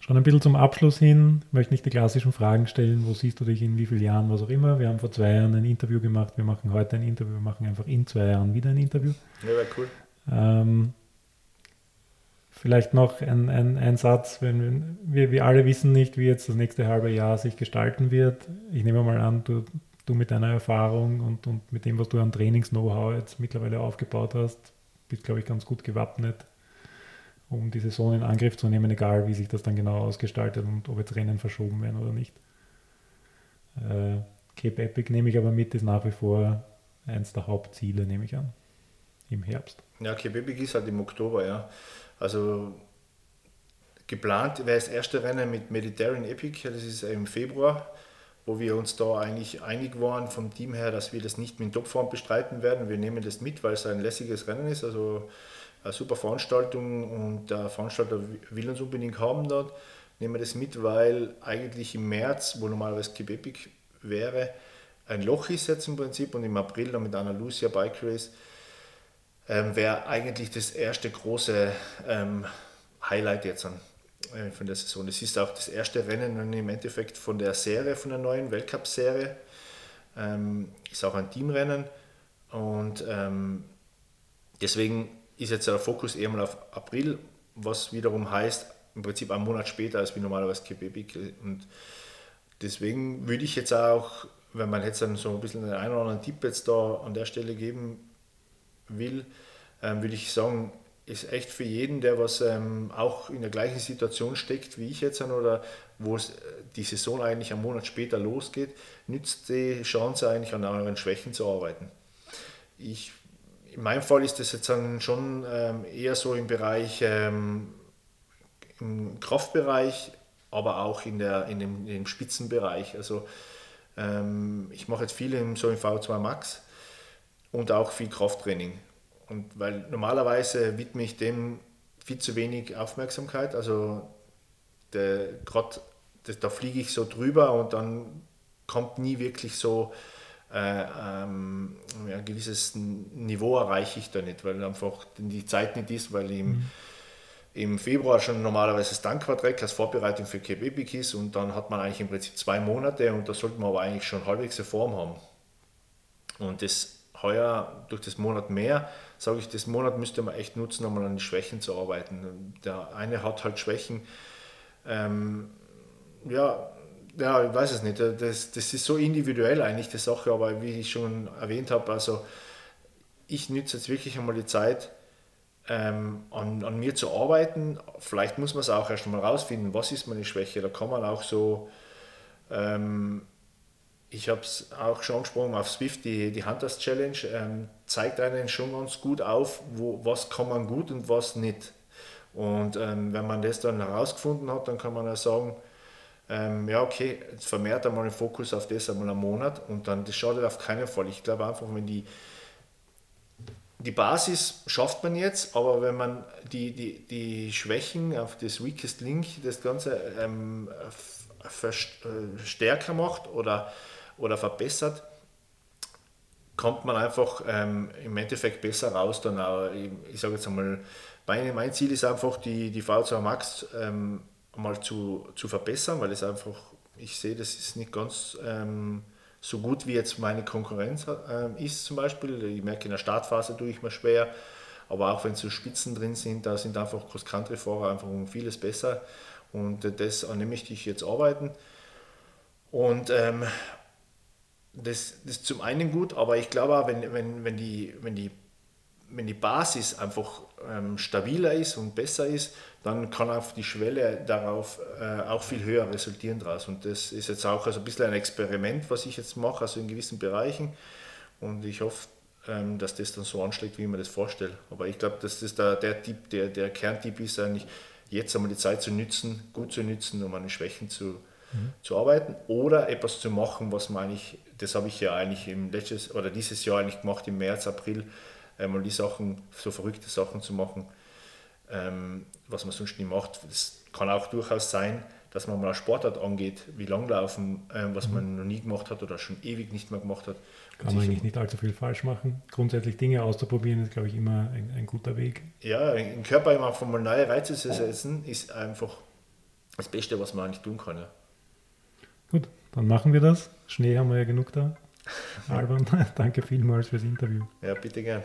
schon ein bisschen zum Abschluss hin, möchte nicht die klassischen Fragen stellen, wo siehst du dich in wie vielen Jahren, was auch immer. Wir haben vor zwei Jahren ein Interview gemacht, wir machen heute ein Interview, wir machen einfach in zwei Jahren wieder ein Interview. Ja, wäre cool. Ähm, vielleicht noch ein, ein, ein Satz, wenn wir, wir alle wissen nicht, wie jetzt das nächste halbe Jahr sich gestalten wird. Ich nehme mal an, du du mit deiner Erfahrung und, und mit dem, was du an Trainings-Know-how jetzt mittlerweile aufgebaut hast, bist, glaube ich, ganz gut gewappnet, um die Saison in Angriff zu nehmen, egal wie sich das dann genau ausgestaltet und ob jetzt Rennen verschoben werden oder nicht. Äh, Cape Epic nehme ich aber mit, ist nach wie vor eins der Hauptziele, nehme ich an, im Herbst. Ja, Cape Epic ist halt im Oktober, ja. Also geplant wäre das erste Rennen mit Mediterranean Epic, das ist im Februar wo wir uns da eigentlich einig waren vom Team her, dass wir das nicht mit Topform bestreiten werden. Wir nehmen das mit, weil es ein lässiges Rennen ist, also eine super Veranstaltung und der Veranstalter will uns unbedingt haben dort. Nehmen wir das mit, weil eigentlich im März, wo normalerweise Quebec wäre, ein Loch ist jetzt im Prinzip und im April dann mit einer Lucia Bike Race ähm, wäre eigentlich das erste große ähm, Highlight jetzt an von der Saison. Es ist auch das erste Rennen im Endeffekt von der Serie, von der neuen Weltcup-Serie. Ähm, ist auch ein Teamrennen und ähm, deswegen ist jetzt der Fokus eher mal auf April, was wiederum heißt, im Prinzip einen Monat später als wie normalerweise Quebec. Und deswegen würde ich jetzt auch, wenn man jetzt dann so ein bisschen einen oder anderen Tipp jetzt da an der Stelle geben will, ähm, würde ich sagen, ist echt für jeden, der was ähm, auch in der gleichen Situation steckt wie ich jetzt oder wo äh, die Saison eigentlich einen Monat später losgeht, nützt die Chance eigentlich an euren Schwächen zu arbeiten. Ich, in meinem Fall ist das jetzt schon ähm, eher so im Bereich, ähm, im Kraftbereich, aber auch in, der, in, dem, in dem Spitzenbereich. Also ähm, ich mache jetzt viel im, so im V2 Max und auch viel Krafttraining. Und weil normalerweise widme ich dem viel zu wenig Aufmerksamkeit. Also gerade da fliege ich so drüber und dann kommt nie wirklich so äh, ähm, ein gewisses Niveau erreiche ich da nicht, weil einfach die Zeit nicht ist, weil im, mhm. im Februar schon normalerweise das Dankquadreck als Vorbereitung für Cape Epic ist und dann hat man eigentlich im Prinzip zwei Monate und da sollte man aber eigentlich schon halbwegs eine Form haben. Und das heuer durch das Monat mehr, sage ich, das Monat müsste man echt nutzen, um an den Schwächen zu arbeiten. Der eine hat halt Schwächen, ähm, ja, ja, ich weiß es nicht. Das, das ist so individuell eigentlich die Sache, aber wie ich schon erwähnt habe, also ich nütze jetzt wirklich einmal die Zeit, ähm, an, an mir zu arbeiten. Vielleicht muss man es auch erst mal rausfinden, was ist meine Schwäche. Da kann man auch so, ähm, ich habe es auch schon angesprochen auf Swift, die, die Hunters Challenge ähm, zeigt einen schon ganz gut auf, wo, was kann man gut und was nicht. Und ähm, wenn man das dann herausgefunden hat, dann kann man auch sagen, ähm, ja, okay, jetzt vermehrt einmal den Fokus auf das einmal einen Monat und dann, das schadet auf keinen Fall. Ich glaube einfach, wenn die, die Basis schafft man jetzt, aber wenn man die, die, die Schwächen auf das Weakest Link, das Ganze ähm, äh, stärker macht oder, oder verbessert, kommt man einfach ähm, im Endeffekt besser raus. Dann auch, ich, sage jetzt einmal, mein, mein Ziel ist einfach, die, die V2 Max ähm, mal zu, zu verbessern, weil es einfach, ich sehe, das ist nicht ganz ähm, so gut wie jetzt meine Konkurrenz äh, ist zum Beispiel. Ich merke, in der Startphase tue ich mir schwer, aber auch wenn so Spitzen drin sind, da sind einfach Cross-Country-Fahrer einfach um vieles besser und das an dem möchte ich jetzt arbeiten. Und ähm, das, das ist zum einen gut, aber ich glaube auch, wenn, wenn, wenn, die, wenn, die, wenn die Basis einfach ähm, stabiler ist und besser ist, dann kann auch die Schwelle darauf äh, auch viel höher resultieren daraus. Und das ist jetzt auch also ein bisschen ein Experiment, was ich jetzt mache, also in gewissen Bereichen. Und ich hoffe, ähm, dass das dann so anschlägt, wie ich mir das vorstelle. Aber ich glaube, dass das der, der Tipp, der, der Kerntipp ist eigentlich, jetzt einmal die Zeit zu nützen, gut zu nützen, um den Schwächen zu, mhm. zu arbeiten oder etwas zu machen, was man eigentlich, das habe ich ja eigentlich im letztes oder dieses Jahr eigentlich gemacht, im März, April, einmal die Sachen, so verrückte Sachen zu machen, ähm, was man sonst nie macht. Das kann auch durchaus sein, dass man mal eine Sportart angeht, wie Langlaufen, ähm, was mhm. man noch nie gemacht hat oder schon ewig nicht mehr gemacht hat. Kann man eigentlich nicht allzu viel falsch machen. Grundsätzlich Dinge auszuprobieren ist, glaube ich, immer ein, ein guter Weg. Ja, im Körper immer von mal neue Reize zu setzen, ist einfach das Beste, was man eigentlich tun kann. Ja. Gut, dann machen wir das. Schnee haben wir ja genug da. Alban, (laughs) danke vielmals fürs Interview. Ja, bitte gern.